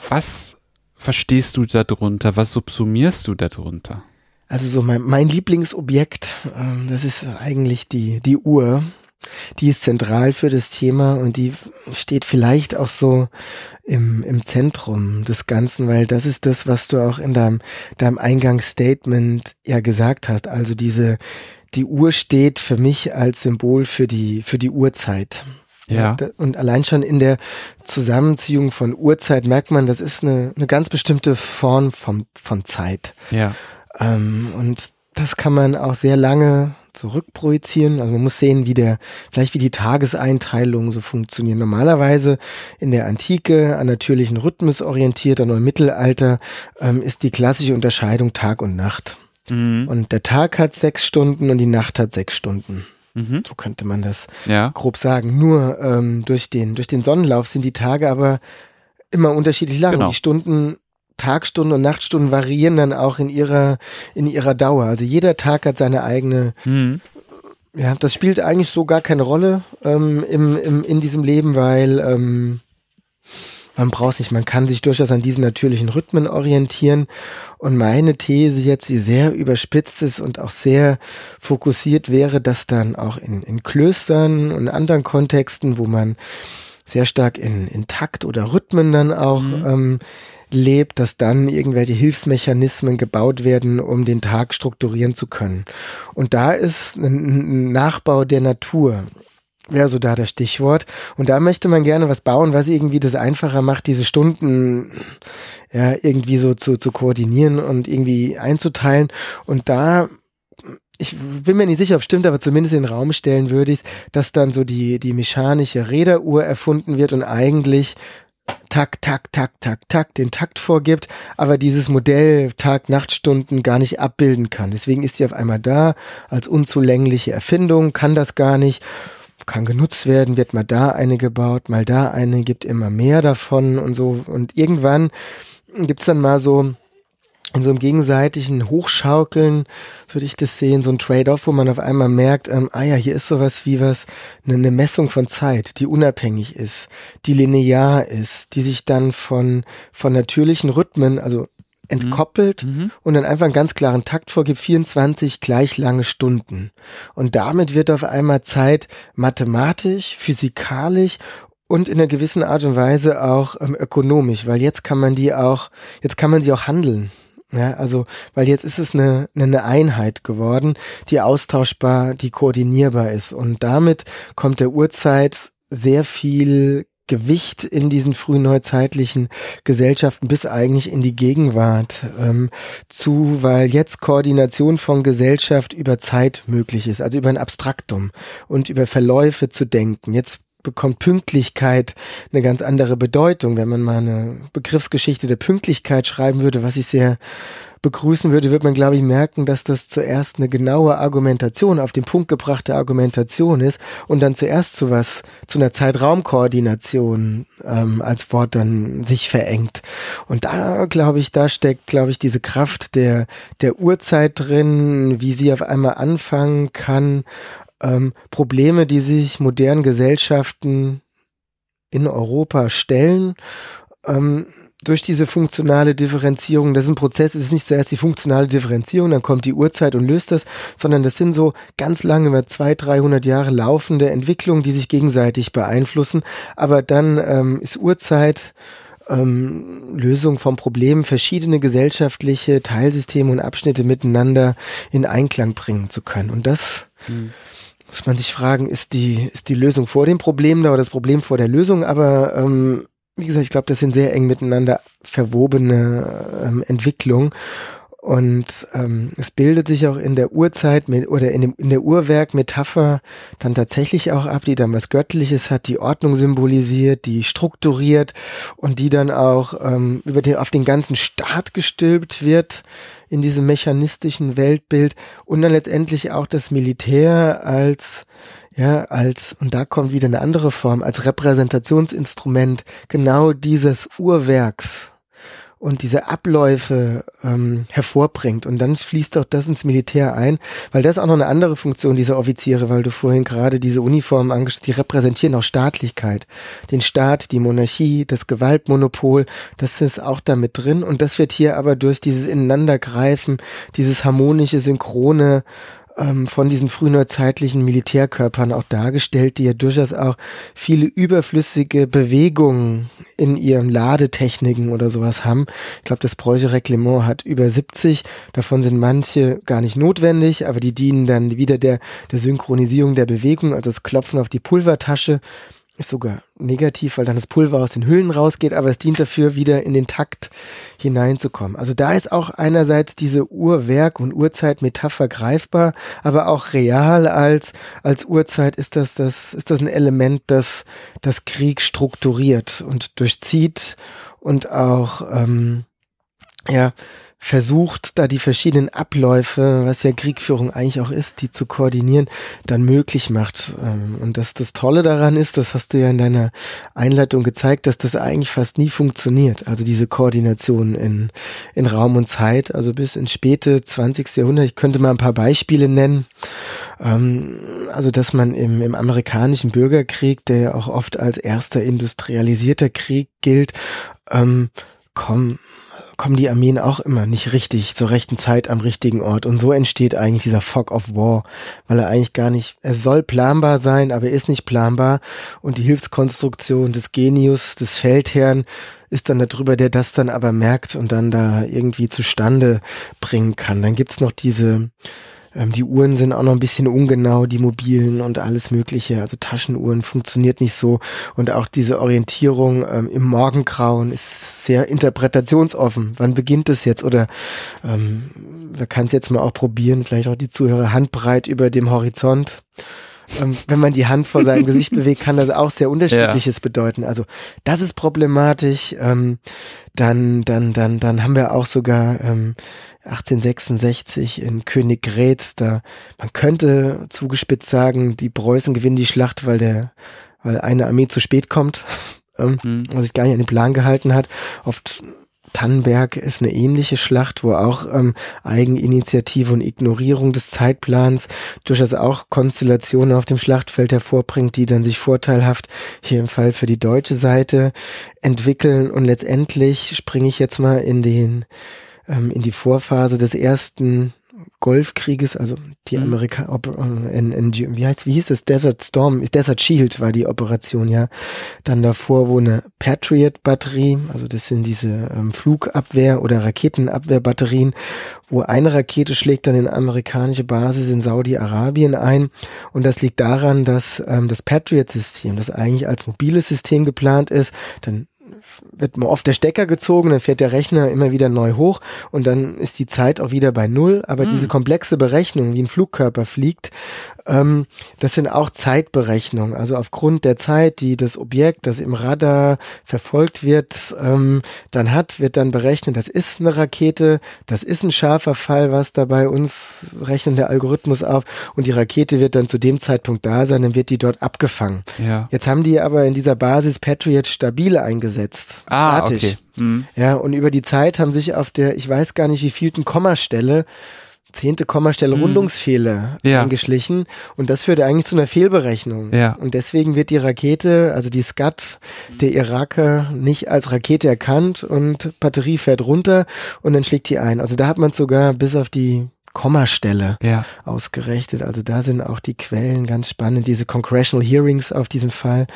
Was verstehst du darunter? Was subsumierst du darunter? Also so mein, mein Lieblingsobjekt, ähm, das ist eigentlich die, die Uhr. Die ist zentral für das Thema und die steht vielleicht auch so im, im Zentrum des Ganzen, weil das ist das, was du auch in deinem, deinem Eingangsstatement ja gesagt hast. Also diese, die Uhr steht für mich als Symbol für die, für die Uhrzeit. Ja. Und allein schon in der Zusammenziehung von Uhrzeit merkt man, das ist eine, eine ganz bestimmte Form von, von Zeit. Ja. Ähm, und das kann man auch sehr lange zurückprojizieren. Also man muss sehen, wie der, vielleicht wie die Tageseinteilungen so funktionieren. Normalerweise in der Antike an natürlichen Rhythmus orientiert, und im Mittelalter ähm, ist die klassische Unterscheidung Tag und Nacht. Mhm. Und der Tag hat sechs Stunden und die Nacht hat sechs Stunden. Mhm. So könnte man das ja. grob sagen. Nur ähm, durch den durch den Sonnenlauf sind die Tage aber immer unterschiedlich lang. Genau. Die Stunden Tagstunden und Nachtstunden variieren dann auch in ihrer, in ihrer Dauer. Also jeder Tag hat seine eigene, mhm. ja, das spielt eigentlich so gar keine Rolle ähm, im, im, in diesem Leben, weil ähm, man braucht nicht, man kann sich durchaus an diesen natürlichen Rhythmen orientieren. Und meine These jetzt, die sehr überspitzt ist und auch sehr fokussiert wäre, dass dann auch in, in Klöstern und anderen Kontexten, wo man sehr stark in, in Takt oder Rhythmen dann auch mhm. ähm, lebt, dass dann irgendwelche Hilfsmechanismen gebaut werden, um den Tag strukturieren zu können. Und da ist ein Nachbau der Natur wäre so da das Stichwort. Und da möchte man gerne was bauen, was irgendwie das einfacher macht, diese Stunden ja irgendwie so zu, zu koordinieren und irgendwie einzuteilen. Und da ich bin mir nicht sicher, ob es stimmt, aber zumindest in den Raum stellen würde ich, dass dann so die, die mechanische Räderuhr erfunden wird und eigentlich Tak, tak, tak, tak, tak den Takt vorgibt, aber dieses Modell Tag-Nacht-Stunden gar nicht abbilden kann. Deswegen ist sie auf einmal da als unzulängliche Erfindung, kann das gar nicht kann genutzt werden, wird mal da eine gebaut, mal da eine, gibt immer mehr davon und so. Und irgendwann gibt's dann mal so in so einem gegenseitigen Hochschaukeln, so würde ich das sehen, so ein Trade-off, wo man auf einmal merkt, ähm, ah ja, hier ist sowas wie was, eine, eine Messung von Zeit, die unabhängig ist, die linear ist, die sich dann von, von natürlichen Rhythmen, also entkoppelt mhm. und dann einfach einen ganz klaren Takt vorgibt, 24 gleich lange Stunden. Und damit wird auf einmal Zeit mathematisch, physikalisch und in einer gewissen Art und Weise auch ähm, ökonomisch, weil jetzt kann man die auch, jetzt kann man sie auch handeln. Ja, also, weil jetzt ist es eine, eine Einheit geworden, die austauschbar, die koordinierbar ist. Und damit kommt der Uhrzeit sehr viel Gewicht in diesen frühen neuzeitlichen Gesellschaften bis eigentlich in die Gegenwart ähm, zu, weil jetzt Koordination von Gesellschaft über Zeit möglich ist, also über ein Abstraktum und über Verläufe zu denken. Jetzt bekommt Pünktlichkeit eine ganz andere Bedeutung. Wenn man mal eine Begriffsgeschichte der Pünktlichkeit schreiben würde, was ich sehr begrüßen würde, wird man, glaube ich, merken, dass das zuerst eine genaue Argumentation, auf den Punkt gebrachte Argumentation ist und dann zuerst zu was, zu einer Zeitraumkoordination ähm, als Wort dann sich verengt. Und da, glaube ich, da steckt, glaube ich, diese Kraft der, der Uhrzeit drin, wie sie auf einmal anfangen kann, ähm, Probleme, die sich modernen Gesellschaften in Europa stellen, ähm, durch diese funktionale Differenzierung, das ist ein Prozess, es ist nicht zuerst die funktionale Differenzierung, dann kommt die Uhrzeit und löst das, sondern das sind so ganz lange, über zwei, 300 Jahre laufende Entwicklungen, die sich gegenseitig beeinflussen. Aber dann ähm, ist Uhrzeit ähm, Lösung vom Problem, verschiedene gesellschaftliche Teilsysteme und Abschnitte miteinander in Einklang bringen zu können. Und das mhm. Muss man sich fragen, ist die, ist die Lösung vor dem Problem da oder das Problem vor der Lösung? Aber ähm, wie gesagt, ich glaube, das sind sehr eng miteinander verwobene ähm, Entwicklungen. Und ähm, es bildet sich auch in der Urzeit mit, oder in, dem, in der Uhrwerk-Metapher dann tatsächlich auch ab, die dann was Göttliches hat, die Ordnung symbolisiert, die strukturiert und die dann auch ähm, über den, auf den ganzen Staat gestülpt wird in diesem mechanistischen Weltbild und dann letztendlich auch das Militär als ja, als, und da kommt wieder eine andere Form, als Repräsentationsinstrument genau dieses Uhrwerks und diese Abläufe ähm, hervorbringt. Und dann fließt auch das ins Militär ein, weil das ist auch noch eine andere Funktion dieser Offiziere, weil du vorhin gerade diese Uniformen angeschaut die repräsentieren auch Staatlichkeit. Den Staat, die Monarchie, das Gewaltmonopol, das ist auch damit drin. Und das wird hier aber durch dieses Ineinandergreifen, dieses harmonische, synchrone ähm, von diesen frühneuzeitlichen Militärkörpern auch dargestellt, die ja durchaus auch viele überflüssige Bewegungen in ihren Ladetechniken oder sowas haben. Ich glaube, das Preußische Reglement hat über 70. Davon sind manche gar nicht notwendig, aber die dienen dann wieder der, der Synchronisierung der Bewegung, also das Klopfen auf die Pulvertasche ist sogar negativ, weil dann das Pulver aus den Hüllen rausgeht, aber es dient dafür, wieder in den Takt hineinzukommen. Also da ist auch einerseits diese Uhrwerk- und Uhrzeitmetapher greifbar, aber auch real als, als Uhrzeit ist das, das, ist das ein Element, das, das Krieg strukturiert und durchzieht und auch, ähm, ja, versucht, da die verschiedenen Abläufe, was ja Kriegführung eigentlich auch ist, die zu koordinieren, dann möglich macht. Ähm, und dass das Tolle daran ist, das hast du ja in deiner Einleitung gezeigt, dass das eigentlich fast nie funktioniert. Also diese Koordination in, in Raum und Zeit, also bis ins späte 20. Jahrhundert. Ich könnte mal ein paar Beispiele nennen. Ähm, also dass man im, im amerikanischen Bürgerkrieg, der ja auch oft als erster industrialisierter Krieg gilt, ähm, kommen kommen die Armeen auch immer nicht richtig zur rechten Zeit am richtigen Ort. Und so entsteht eigentlich dieser Fog of War, weil er eigentlich gar nicht, er soll planbar sein, aber er ist nicht planbar. Und die Hilfskonstruktion des Genius, des Feldherrn, ist dann darüber, der das dann aber merkt und dann da irgendwie zustande bringen kann. Dann gibt's noch diese, ähm, die Uhren sind auch noch ein bisschen ungenau, die mobilen und alles Mögliche. Also Taschenuhren funktioniert nicht so. Und auch diese Orientierung ähm, im Morgengrauen ist sehr interpretationsoffen. Wann beginnt es jetzt? Oder ähm, wir kann es jetzt mal auch probieren, vielleicht auch die Zuhörer handbreit über dem Horizont. Ähm, wenn man die Hand vor seinem Gesicht bewegt, kann das auch sehr unterschiedliches ja. bedeuten. Also das ist problematisch. Ähm, dann, dann, dann, dann haben wir auch sogar ähm, 1866 in Königgrätz, da man könnte zugespitzt sagen, die Preußen gewinnen die Schlacht, weil der, weil eine Armee zu spät kommt, ähm, mhm. was sich gar nicht an den Plan gehalten hat. Oft Tannenberg ist eine ähnliche Schlacht, wo auch ähm, Eigeninitiative und Ignorierung des Zeitplans durchaus auch Konstellationen auf dem Schlachtfeld hervorbringt, die dann sich vorteilhaft hier im Fall für die deutsche Seite entwickeln. Und letztendlich springe ich jetzt mal in den ähm, in die Vorphase des ersten Golfkrieges, also die mhm. Amerika, äh, in, in, wie heißt, wie hieß es? Desert Storm, Desert Shield war die Operation, ja. Dann davor, wo eine Patriot-Batterie, also das sind diese ähm, Flugabwehr- oder Raketenabwehrbatterien, wo eine Rakete schlägt dann in amerikanische Basis in Saudi-Arabien ein. Und das liegt daran, dass ähm, das Patriot-System, das eigentlich als mobiles System geplant ist, dann wird mal oft der Stecker gezogen, dann fährt der Rechner immer wieder neu hoch und dann ist die Zeit auch wieder bei Null. Aber mhm. diese komplexe Berechnung, wie ein Flugkörper fliegt, ähm, das sind auch Zeitberechnungen. Also aufgrund der Zeit, die das Objekt, das im Radar verfolgt wird, ähm, dann hat, wird dann berechnet, das ist eine Rakete, das ist ein scharfer Fall, was da bei uns rechnet der Algorithmus auf und die Rakete wird dann zu dem Zeitpunkt da sein, dann wird die dort abgefangen. Ja. Jetzt haben die aber in dieser Basis Patriot stabil eingesetzt. Ah, Fertig. okay. Mhm. Ja, und über die Zeit haben sich auf der, ich weiß gar nicht wie vielten Kommastelle, zehnte Kommastelle mhm. Rundungsfehler ja. eingeschlichen und das führt eigentlich zu einer Fehlberechnung. Ja. Und deswegen wird die Rakete, also die Skat der Iraker nicht als Rakete erkannt und Batterie fährt runter und dann schlägt die ein. Also da hat man sogar bis auf die Kommastelle ja. ausgerechnet. Also da sind auch die Quellen ganz spannend. Diese Congressional Hearings auf diesem Fall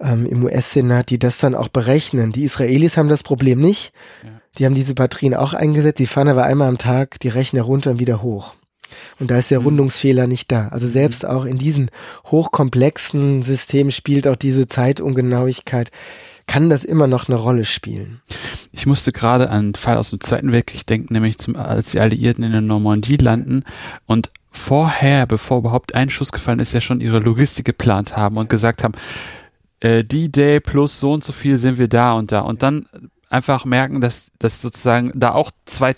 ähm, im US-Senat, die das dann auch berechnen. Die Israelis haben das Problem nicht. Ja. Die haben diese Batterien auch eingesetzt. Die fahren aber einmal am Tag die Rechner runter und wieder hoch. Und da ist der mhm. Rundungsfehler nicht da. Also selbst mhm. auch in diesen hochkomplexen Systemen spielt auch diese Zeitungenauigkeit, kann das immer noch eine Rolle spielen. Ich musste gerade an einen Fall aus dem Zweiten Weltkrieg denken, nämlich zum, als die Alliierten in der Normandie landen und vorher, bevor überhaupt ein Schuss gefallen ist, ja schon ihre Logistik geplant haben und gesagt haben, äh, die Day plus so und so viel sind wir da und da. Und dann einfach merken, dass, dass sozusagen da auch zwei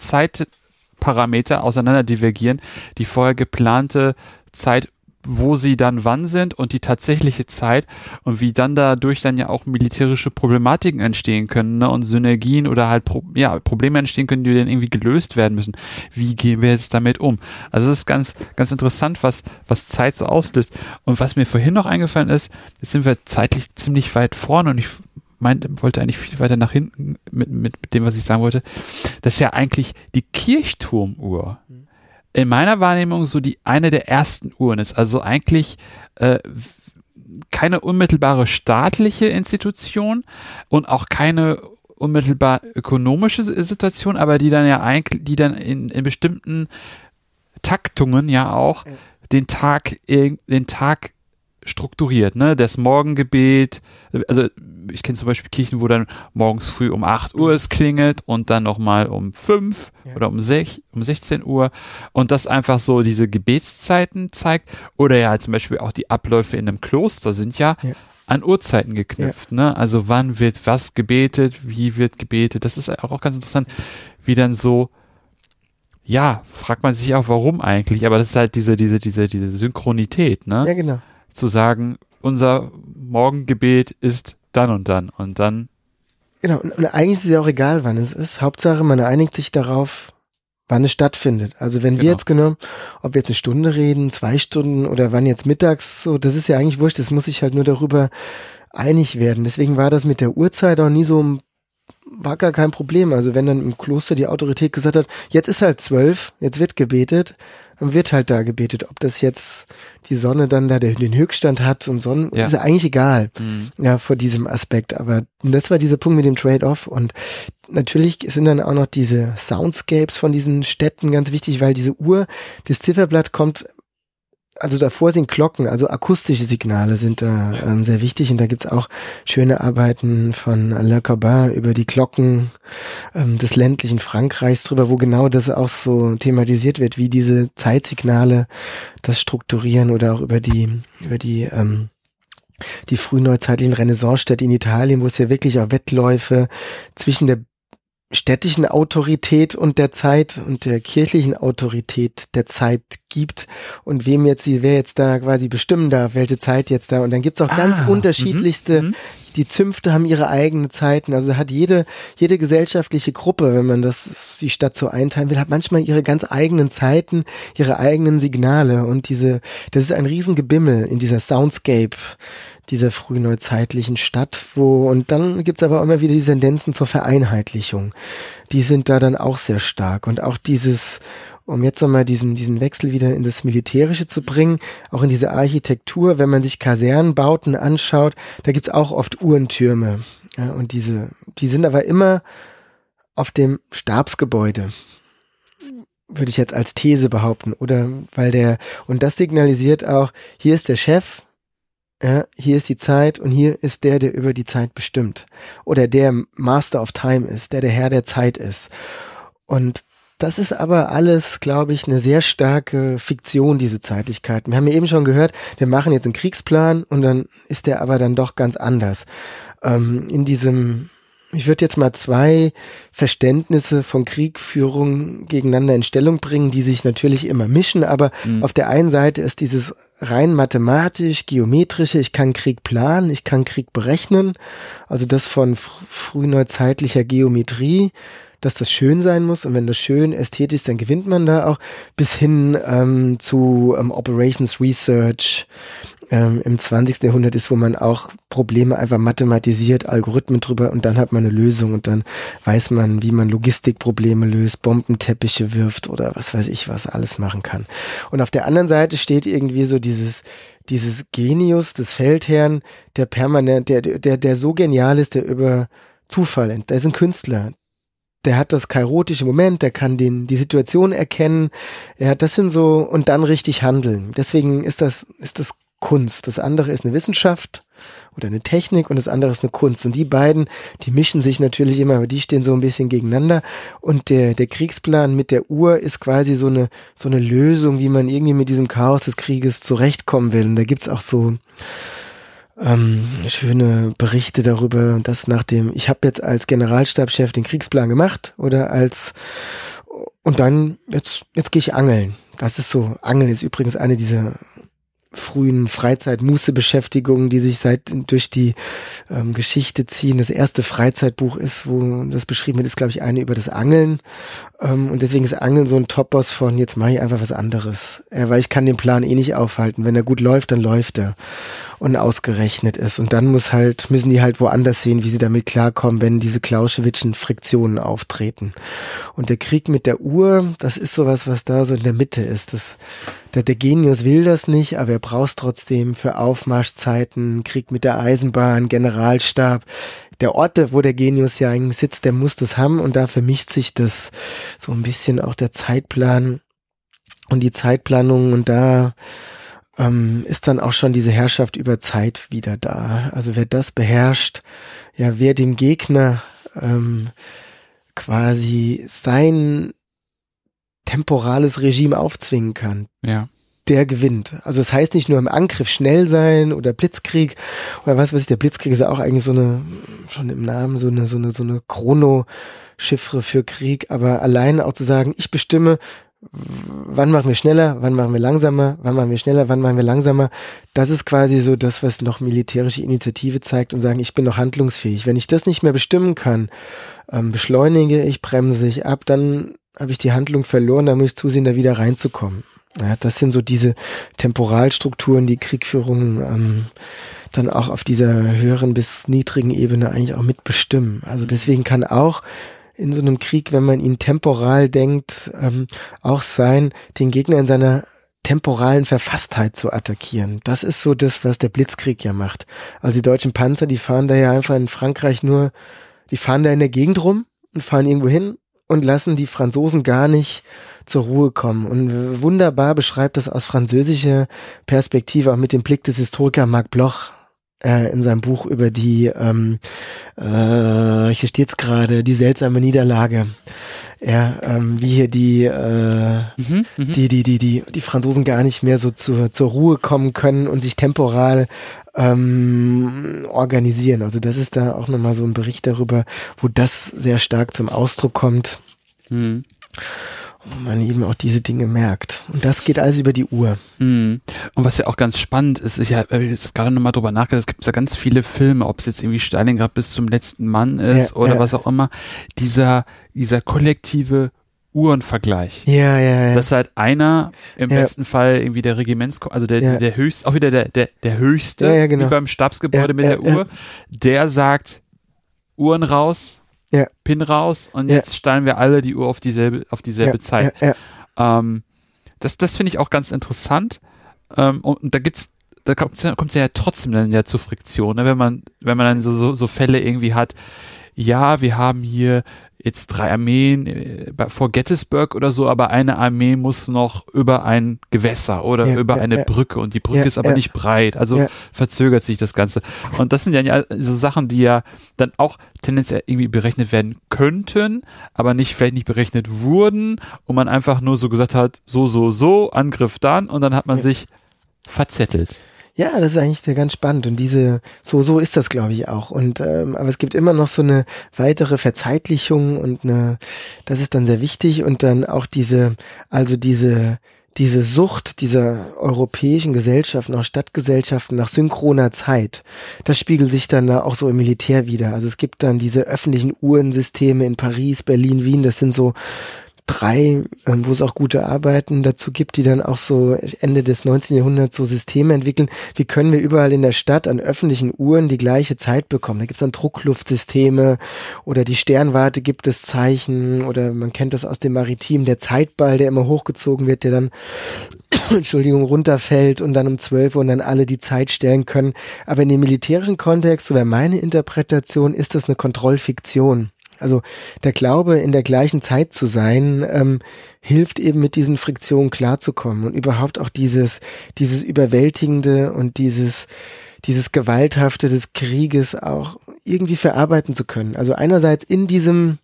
Zeitparameter auseinander divergieren. Die vorher geplante Zeit, wo sie dann wann sind und die tatsächliche Zeit und wie dann dadurch dann ja auch militärische Problematiken entstehen können ne? und Synergien oder halt Pro ja, Probleme entstehen können, die dann irgendwie gelöst werden müssen. Wie gehen wir jetzt damit um? Also es ist ganz, ganz interessant, was, was Zeit so auslöst. Und was mir vorhin noch eingefallen ist, jetzt sind wir zeitlich ziemlich weit vorne und ich meinte, wollte eigentlich viel weiter nach hinten mit, mit, mit dem, was ich sagen wollte. Das ist ja eigentlich die Kirchturmuhr. In meiner Wahrnehmung so die eine der ersten Uhren ist. Also eigentlich äh, keine unmittelbare staatliche Institution und auch keine unmittelbar ökonomische Situation, aber die dann ja eigentlich, die dann in, in bestimmten Taktungen ja auch den Tag, den Tag strukturiert, ne? Das Morgengebet, also ich kenne zum Beispiel Kirchen, wo dann morgens früh um 8 Uhr es klingelt und dann nochmal um 5 ja. oder um, 6, um 16 Uhr und das einfach so diese Gebetszeiten zeigt. Oder ja, zum Beispiel auch die Abläufe in einem Kloster sind ja, ja. an Uhrzeiten geknüpft, ja. ne? Also wann wird was gebetet, wie wird gebetet, das ist auch ganz interessant, wie dann so ja, fragt man sich auch, warum eigentlich, aber das ist halt diese, diese, diese, diese Synchronität, ne? Ja, genau zu sagen, unser Morgengebet ist dann und dann und dann. Genau, und eigentlich ist es ja auch egal, wann es ist. Hauptsache, man einigt sich darauf, wann es stattfindet. Also wenn Genau. wir jetzt genommen, ob wir jetzt eine Stunde reden, zwei Stunden oder wann jetzt mittags, so, das ist ja eigentlich wurscht, das muss sich halt nur darüber einig werden. Deswegen war das mit der Uhrzeit auch nie so ein war gar kein Problem. Also wenn dann im Kloster die Autorität gesagt hat, jetzt ist halt zwölf, jetzt wird gebetet, wird halt da gebetet. Ob das jetzt die Sonne dann da den Höchststand hat und Sonnen, Ja. ist ja eigentlich egal. Mhm. Ja, vor diesem Aspekt. Aber das war dieser Punkt mit dem Trade-off. Und natürlich sind dann auch noch diese Soundscapes von diesen Städten ganz wichtig, weil diese Uhr, das Zifferblatt kommt also davor sind Glocken, also akustische Signale sind da ähm, sehr wichtig. Und da gibt's auch schöne Arbeiten von Alain Corbin über die Glocken ähm, des ländlichen Frankreichs drüber, wo genau das auch so thematisiert wird, wie diese Zeitsignale das strukturieren oder auch über die über die ähm, die frühneuzeitlichen Renaissancestädte in Italien, wo es ja wirklich auch Wettläufe zwischen der städtischen Autorität und der Zeit und der kirchlichen Autorität der Zeit gibt und wem jetzt sie, wer jetzt da quasi bestimmen darf, welche Zeit jetzt da. Und dann gibt's auch ganz Ah, unterschiedlichste, mhm, mhm. die Zünfte haben ihre eigenen Zeiten. Also hat jede, jede gesellschaftliche Gruppe, wenn man das, die Stadt so einteilen will, hat manchmal ihre ganz eigenen Zeiten, ihre eigenen Signale. Und diese, das ist ein Riesengebimmel in dieser Soundscape dieser frühneuzeitlichen Stadt, wo, und dann gibt's aber auch immer wieder diese Tendenzen zur Vereinheitlichung. Die sind da dann auch sehr stark. Und auch dieses, um jetzt nochmal diesen, diesen Wechsel wieder in das Militärische zu bringen, auch in diese Architektur, wenn man sich Kasernenbauten anschaut, da gibt's auch oft Uhrentürme. Ja, und diese, die sind aber immer auf dem Stabsgebäude würde ich jetzt als These behaupten, oder weil der, und das signalisiert auch, hier ist der Chef, ja, hier ist die Zeit und hier ist der, der über die Zeit bestimmt. Oder der Master of Time ist, der der Herr der Zeit ist. Und das ist aber alles, glaube ich, eine sehr starke Fiktion, diese Zeitlichkeiten. Wir haben ja eben schon gehört, wir machen jetzt einen Kriegsplan und dann ist der aber dann doch ganz anders. Ähm, in diesem, ich würde jetzt mal zwei Verständnisse von Kriegführung gegeneinander in Stellung bringen, die sich natürlich immer mischen, aber Mhm. auf der einen Seite ist dieses rein mathematisch, geometrische, ich kann Krieg planen, ich kann Krieg berechnen, also das von fr frühneuzeitlicher Geometrie, dass das schön sein muss und wenn das schön ästhetisch ist, dann gewinnt man da auch bis hin ähm, zu ähm, Operations Research ähm, im 20. Jahrhundert ist, wo man auch Probleme einfach mathematisiert, Algorithmen drüber und dann hat man eine Lösung und dann weiß man, wie man Logistikprobleme löst, Bombenteppiche wirft oder was weiß ich, was alles machen kann. Und auf der anderen Seite steht irgendwie so dieses dieses Genius des Feldherrn, der permanent, der der der so genial ist, der über Zufall, der ist ein Künstler, der hat das kairotische Moment, der kann den, die Situation erkennen, er hat das sind so, und dann richtig handeln. Deswegen ist das, ist das Kunst. Das andere ist eine Wissenschaft oder eine Technik und das andere ist eine Kunst. Und die beiden, die mischen sich natürlich immer, aber die stehen so ein bisschen gegeneinander. Und der, der Kriegsplan mit der Uhr ist quasi so eine, so eine Lösung, wie man irgendwie mit diesem Chaos des Krieges zurechtkommen will. Und da gibt's auch so, ähm, schöne Berichte darüber, dass nach dem, ich habe jetzt als Generalstabschef den Kriegsplan gemacht oder als und dann jetzt jetzt gehe ich angeln. Das ist so. Angeln ist übrigens eine dieser frühen Freizeit-Muße-Beschäftigungen, die sich seit durch die ähm, Geschichte ziehen. Das erste Freizeitbuch ist, wo das beschrieben wird, ist glaube ich eine über das Angeln ähm, und deswegen ist Angeln so ein Topos von jetzt mache ich einfach was anderes, äh, weil ich kann den Plan eh nicht aufhalten. Wenn er gut läuft, dann läuft er und ausgerechnet ist und dann muss halt müssen die halt woanders sehen, wie sie damit klarkommen, wenn diese Clausewitzschen Friktionen auftreten. Und der Krieg mit der Uhr, das ist sowas, was da so in der Mitte ist. Das der, der Genius will das nicht, aber er braucht trotzdem für Aufmarschzeiten, Krieg mit der Eisenbahn, Generalstab. Der Ort, wo der Genius ja eigentlich sitzt, der muss das haben und da vermischt sich das so ein bisschen auch der Zeitplan und die Zeitplanung und da ähm, ist dann auch schon diese Herrschaft über Zeit wieder da. Also wer das beherrscht, ja, wer dem Gegner ähm, quasi sein temporales Regime aufzwingen kann, Ja. der gewinnt. Also das heißt nicht nur im Angriff schnell sein oder Blitzkrieg oder was weiß ich, der Blitzkrieg ist ja auch eigentlich so eine, schon im Namen, so eine, so eine, so eine Chrono-Chiffre für Krieg, aber allein auch zu sagen, ich bestimme, wann machen wir schneller, wann machen wir langsamer, wann machen wir schneller, wann machen wir langsamer, das ist quasi so das, was noch militärische Initiative zeigt und sagen, ich bin noch handlungsfähig. Wenn ich das nicht mehr bestimmen kann, ähm, beschleunige ich, bremse ich ab, dann habe ich die Handlung verloren, dann muss ich zusehen, da wieder reinzukommen. Ja, das sind so diese Temporalstrukturen, die Kriegführung ähm, dann auch auf dieser höheren bis niedrigen Ebene eigentlich auch mitbestimmen. Also deswegen kann auch in so einem Krieg, wenn man ihn temporal denkt, ähm, auch sein, den Gegner in seiner temporalen Verfasstheit zu attackieren. Das ist so das, was der Blitzkrieg ja macht. Also die deutschen Panzer, die fahren da ja einfach in Frankreich nur, die fahren da in der Gegend rum und fahren irgendwo hin und lassen die Franzosen gar nicht zur Ruhe kommen. Und wunderbar beschreibt das aus französischer Perspektive, auch mit dem Blick des Historikers Marc Bloch äh, in seinem Buch über die, ähm, äh, hier steht's gerade, die seltsame Niederlage. Ja, ähm, wie hier die, äh, mhm, mhm, die, die, die, die, die Franzosen gar nicht mehr so zur, zur Ruhe kommen können und sich temporal ähm, organisieren. Also das ist da auch nochmal so ein Bericht darüber, wo das sehr stark zum Ausdruck kommt. Mhm wo man eben auch diese Dinge merkt. Und das geht alles über die Uhr. Mhm. Und was ja auch ganz spannend ist, ich habe jetzt gerade nochmal drüber nachgedacht, es gibt ja ganz viele Filme, ob es jetzt irgendwie Stalingrad bis zum letzten Mann ist ja, oder ja. was auch immer, dieser, dieser kollektive Uhrenvergleich. Ja, ja, ja. Dass halt einer im ja. besten Fall irgendwie der Regiments, also der, ja. der höchste, auch wieder der, der, der höchste, ja, genau. wie beim Stabsgebäude mit der Uhr, der sagt, Uhren raus, ja. Pin raus und jetzt stellen wir alle die Uhr auf dieselbe, auf dieselbe Zeit. Ähm, das das finde ich auch ganz interessant. Ähm, und, und da gibt's da kommt es ja trotzdem dann ja zu Friktion, ne? wenn man wenn man dann so, so so Fälle irgendwie hat. Ja, wir haben hier jetzt drei Armeen äh, vor Gettysburg oder so, aber eine Armee muss noch über ein Gewässer oder ja, über ja, eine ja. Brücke und die Brücke ist aber nicht breit, also verzögert sich das Ganze. Und das sind ja so Sachen, die ja dann auch tendenziell irgendwie berechnet werden könnten, aber nicht vielleicht nicht berechnet wurden und man einfach nur so gesagt hat, so, so, so, Angriff dann und dann hat man sich verzettelt. Ja, das ist eigentlich ganz spannend und diese so so ist das glaube ich auch und ähm, aber es gibt immer noch so eine weitere Verzeitlichung und eine das ist dann sehr wichtig und dann auch diese also diese diese Sucht dieser europäischen Gesellschaften, auch Stadtgesellschaften nach synchroner Zeit, das spiegelt sich dann auch so im Militär wieder. Also es gibt dann diese öffentlichen Uhrensysteme in Paris, Berlin, Wien, das sind so drei, ähm, wo es auch gute Arbeiten dazu gibt, die dann auch so Ende des 19. Jahrhunderts so Systeme entwickeln. Wie können wir überall in der Stadt an öffentlichen Uhren die gleiche Zeit bekommen? Da gibt es dann Druckluftsysteme oder die Sternwarte gibt es Zeichen oder man kennt das aus dem Maritim, der Zeitball, der immer hochgezogen wird, der dann Entschuldigung, runterfällt und dann um 12 Uhr und dann alle die Zeit stellen können. Aber in dem militärischen Kontext, so wäre meine Interpretation, ist das eine Kontrollfiktion. Also der Glaube, in der gleichen Zeit zu sein, ähm, hilft eben mit diesen Friktionen klarzukommen und überhaupt auch dieses, dieses Überwältigende und dieses, dieses Gewalthafte des Krieges auch irgendwie verarbeiten zu können. Also einerseits in diesem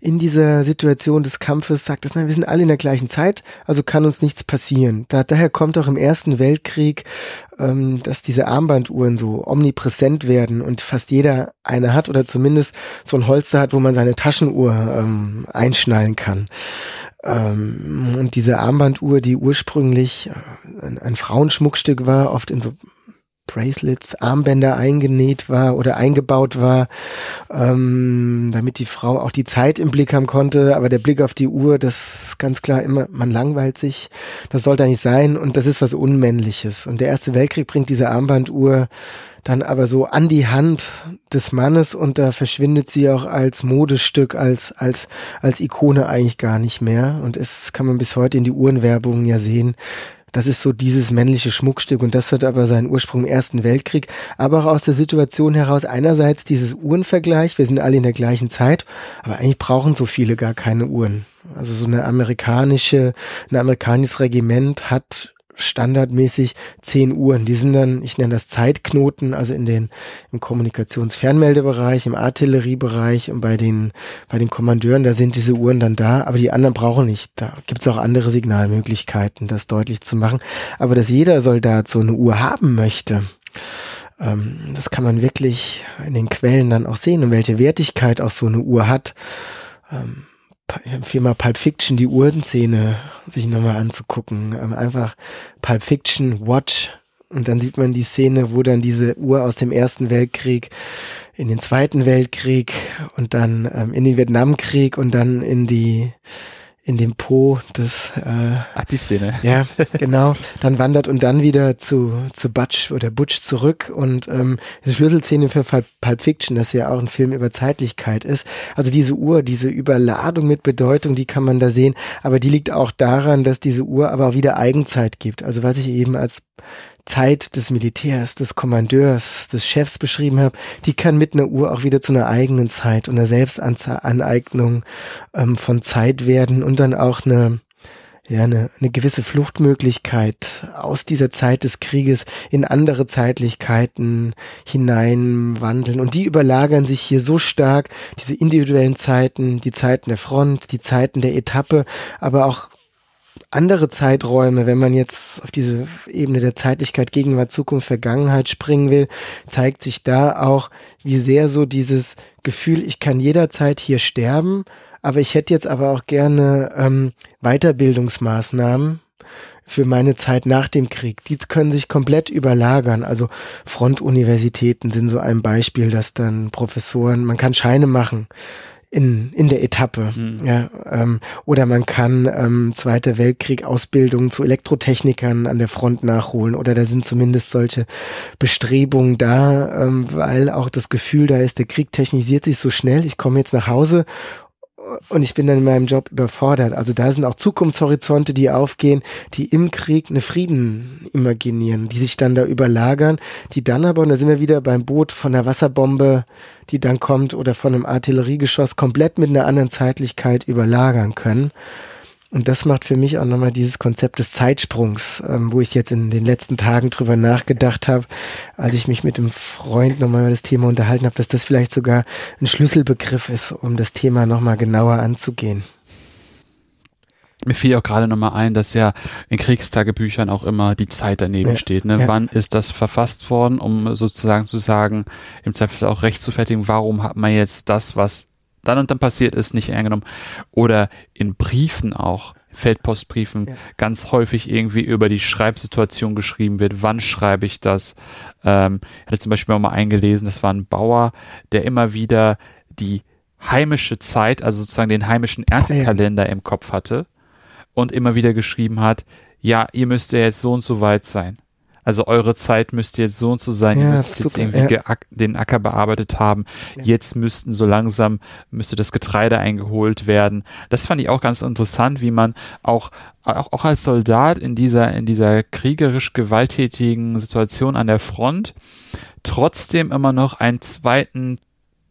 in dieser Situation des Kampfes sagt es, nein, wir sind alle in der gleichen Zeit, also kann uns nichts passieren. Da, daher kommt auch im Ersten Weltkrieg, ähm, dass diese Armbanduhren so omnipräsent werden und fast jeder eine hat oder zumindest so ein Holster hat, wo man seine Taschenuhr ähm, einschnallen kann. Ähm, und diese Armbanduhr, die ursprünglich äh, ein, ein Frauenschmuckstück war, oft in so Bracelets, Armbänder eingenäht war oder eingebaut war, ähm, damit die Frau auch die Zeit im Blick haben konnte. Aber der Blick auf die Uhr, das ist ganz klar immer, man langweilt sich. Das sollte nicht sein und das ist was Unmännliches. Und der Erste Weltkrieg bringt diese Armbanduhr dann aber so an die Hand des Mannes und da verschwindet sie auch als Modestück, als, als, als Ikone eigentlich gar nicht mehr. Und es kann man bis heute in die Uhrenwerbungen ja sehen das ist so dieses männliche Schmuckstück und das hat aber seinen Ursprung im Ersten Weltkrieg, aber auch aus der Situation heraus einerseits dieses Uhrenvergleich, wir sind alle in der gleichen Zeit, aber eigentlich brauchen so viele gar keine Uhren. Also so eine amerikanische, ein amerikanisches Regiment hat standardmäßig zehn Uhren. Die sind dann, ich nenne das Zeitknoten, also in den im Kommunikationsfernmeldebereich, im Artilleriebereich und bei den bei den Kommandeuren, da sind diese Uhren dann da, aber die anderen brauchen nicht. Da gibt's auch andere Signalmöglichkeiten, das deutlich zu machen. Aber dass jeder Soldat so eine Uhr haben möchte, ähm, das kann man wirklich in den Quellen dann auch sehen und welche Wertigkeit auch so eine Uhr hat. Ähm, mal Pulp Fiction, die Uhrenszene sich nochmal anzugucken. Ähm, einfach Pulp Fiction, Watch und dann sieht man die Szene, wo dann diese Uhr aus dem Ersten Weltkrieg in den Zweiten Weltkrieg und dann ähm, in den Vietnamkrieg und dann in die in dem Po des äh, Ach, die Szene. Ja, genau. Dann wandert und dann wieder zu, zu Butch oder Butch zurück und ähm, diese Schlüsselszene für Pulp Fiction, das ja auch ein Film über Zeitlichkeit ist. Also diese Uhr, diese Überladung mit Bedeutung, die kann man da sehen, aber die liegt auch daran, dass diese Uhr aber auch wieder Eigenzeit gibt. Also was ich eben als Zeit des Militärs, des Kommandeurs, des Chefs beschrieben habe, die kann mit einer Uhr auch wieder zu einer eigenen Zeit und einer Selbstaneignung ähm, von Zeit werden und dann auch eine ja, eine, eine gewisse Fluchtmöglichkeit aus dieser Zeit des Krieges in andere Zeitlichkeiten hineinwandeln. Und die überlagern sich hier so stark, diese individuellen Zeiten, die Zeiten der Front, die Zeiten der Etappe, aber auch andere Zeiträume, wenn man jetzt auf diese Ebene der Zeitlichkeit, Gegenwart, Zukunft, Vergangenheit springen will, zeigt sich da auch, wie sehr so dieses Gefühl, ich kann jederzeit hier sterben, aber ich hätte jetzt aber auch gerne ähm, Weiterbildungsmaßnahmen für meine Zeit nach dem Krieg. Die können sich komplett überlagern. Also Frontuniversitäten sind so ein Beispiel, dass dann Professoren, man kann Scheine machen in, in der Etappe. Mhm. Ja, ähm, oder man kann ähm, Zweiter Weltkrieg Ausbildung zu Elektrotechnikern an der Front nachholen. Oder da sind zumindest solche Bestrebungen da, ähm, weil auch das Gefühl da ist, der Krieg technisiert sich so schnell. Ich komme jetzt nach Hause und ich bin dann in meinem Job überfordert. Also da sind auch Zukunftshorizonte, die aufgehen, die im Krieg eine Frieden imaginieren, die sich dann da überlagern, die dann aber, und da sind wir wieder beim Boot von der Wasserbombe, die dann kommt, oder von einem Artilleriegeschoss komplett mit einer anderen Zeitlichkeit überlagern können. Und das macht für mich auch nochmal dieses Konzept des Zeitsprungs, ähm, wo ich jetzt in den letzten Tagen drüber nachgedacht habe, als ich mich mit dem Freund nochmal über das Thema unterhalten habe, dass das vielleicht sogar ein Schlüsselbegriff ist, um das Thema nochmal genauer anzugehen. Mir fiel auch gerade nochmal ein, dass ja in Kriegstagebüchern auch immer die Zeit daneben ja, steht. Ne? Ja. Wann ist das verfasst worden, um sozusagen zu sagen, im Zweifel auch recht zu fertigen, warum hat man jetzt das, was dann und dann passiert ist, nicht angenommen. Oder in Briefen auch, Feldpostbriefen, ja. ganz häufig irgendwie über die Schreibsituation geschrieben wird. Wann schreibe ich das? Ähm, ich hatte zum Beispiel auch mal eingelesen, das war ein Bauer, der immer wieder die heimische Zeit, also sozusagen den heimischen Erntekalender im Kopf hatte und immer wieder geschrieben hat, ja, ihr müsst ja jetzt so und so weit sein. Also eure Zeit müsste jetzt so und so sein, ja, ihr müsst jetzt irgendwie ja. den Acker bearbeitet haben. Ja. Jetzt müssten so langsam, müsste das Getreide eingeholt werden. Das fand ich auch ganz interessant, wie man auch, auch, auch als Soldat in dieser, in dieser kriegerisch gewalttätigen Situation an der Front trotzdem immer noch einen zweiten,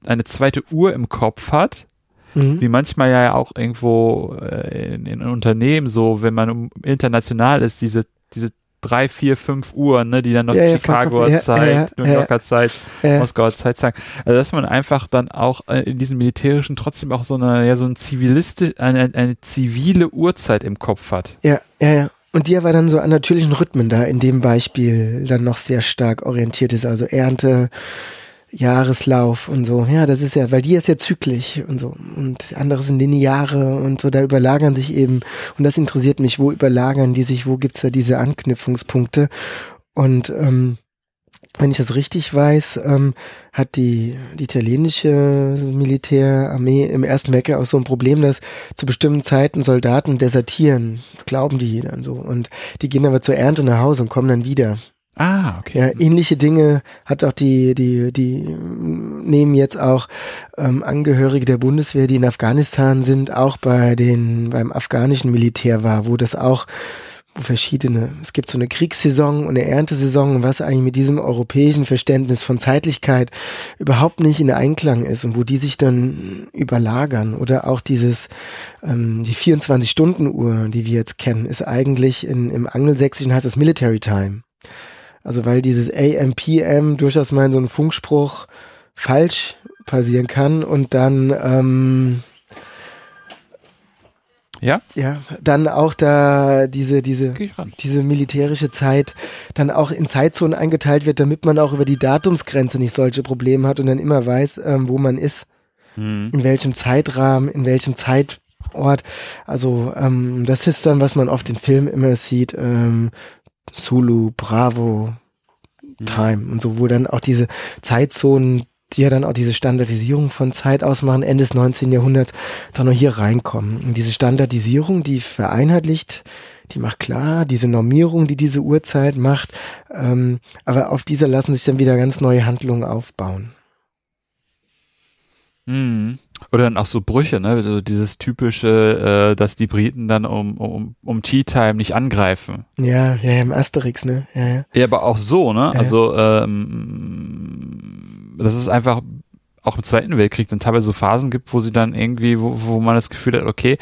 eine zweite Uhr im Kopf hat, Mhm. wie manchmal ja auch irgendwo äh, in, in Unternehmen so, wenn man international ist, diese diese drei, vier, fünf Uhr, ne, die dann noch ja, Chicagoer ja, Zeit, ja, New Yorker Zeit, Moskauer Zeit sagen. Also dass man einfach dann auch äh, in diesem militärischen trotzdem auch so eine, ja, so ein ziviliste, eine, eine zivile Uhrzeit im Kopf hat. Ja, ja, ja. Und die aber dann so an natürlichen Rhythmen da in dem Beispiel dann noch sehr stark orientiert ist. Also Ernte, Jahreslauf und so. Ja, das ist ja, weil die ist ja zyklisch und so. Und andere sind Lineare und so, da überlagern sich eben, und das interessiert mich, wo überlagern die sich, wo gibt's da diese Anknüpfungspunkte? Und ähm, wenn ich das richtig weiß, ähm, hat die, die italienische Militärarmee im Ersten Weltkrieg auch so ein Problem, dass zu bestimmten Zeiten Soldaten desertieren, glauben die dann so. Und die gehen aber zur Ernte nach Hause und kommen dann wieder. Ah, okay. Ja, ähnliche Dinge hat auch die, die, die nehmen jetzt auch ähm, Angehörige der Bundeswehr, die in Afghanistan sind, auch bei den, beim afghanischen Militär war, wo das auch wo verschiedene, es gibt so eine Kriegssaison und eine Erntesaison, was eigentlich mit diesem europäischen Verständnis von Zeitlichkeit überhaupt nicht in Einklang ist und wo die sich dann überlagern. Oder auch dieses, ähm, die 24-Stunden-Uhr, die wir jetzt kennen, ist eigentlich in, im Angelsächsischen heißt das Military Time. Also weil dieses AMPM durchaus mal in so einem Funkspruch falsch passieren kann und dann ähm, ja? Ja, dann auch da diese, diese, diese militärische Zeit dann auch in Zeitzonen eingeteilt wird, damit man auch über die Datumsgrenze nicht solche Probleme hat und dann immer weiß, ähm, wo man ist, mhm. in welchem Zeitrahmen, in welchem Zeitort. Also ähm, das ist dann, was man oft in Filmen immer sieht, ähm, Zulu, Bravo, Time und so, wo dann auch diese Zeitzonen die ja dann auch diese Standardisierung von Zeit ausmachen, Ende des 19. Jahrhunderts, dann noch hier reinkommen. Und diese Standardisierung, die vereinheitlicht, die macht klar, diese Normierung, die diese Uhrzeit macht, ähm, aber auf dieser lassen sich dann wieder ganz neue Handlungen aufbauen. Mhm. Oder dann auch so Brüche, ne? Also dieses typische, äh, dass die Briten dann um, um, um Tea Time nicht angreifen. Ja, ja, im Asterix, ne? Ja, ja. ja aber auch so, ne? Ja, also ähm, das ist einfach auch im Zweiten Weltkrieg dann teilweise so Phasen gibt, wo sie dann irgendwie, wo, wo man das Gefühl hat, okay,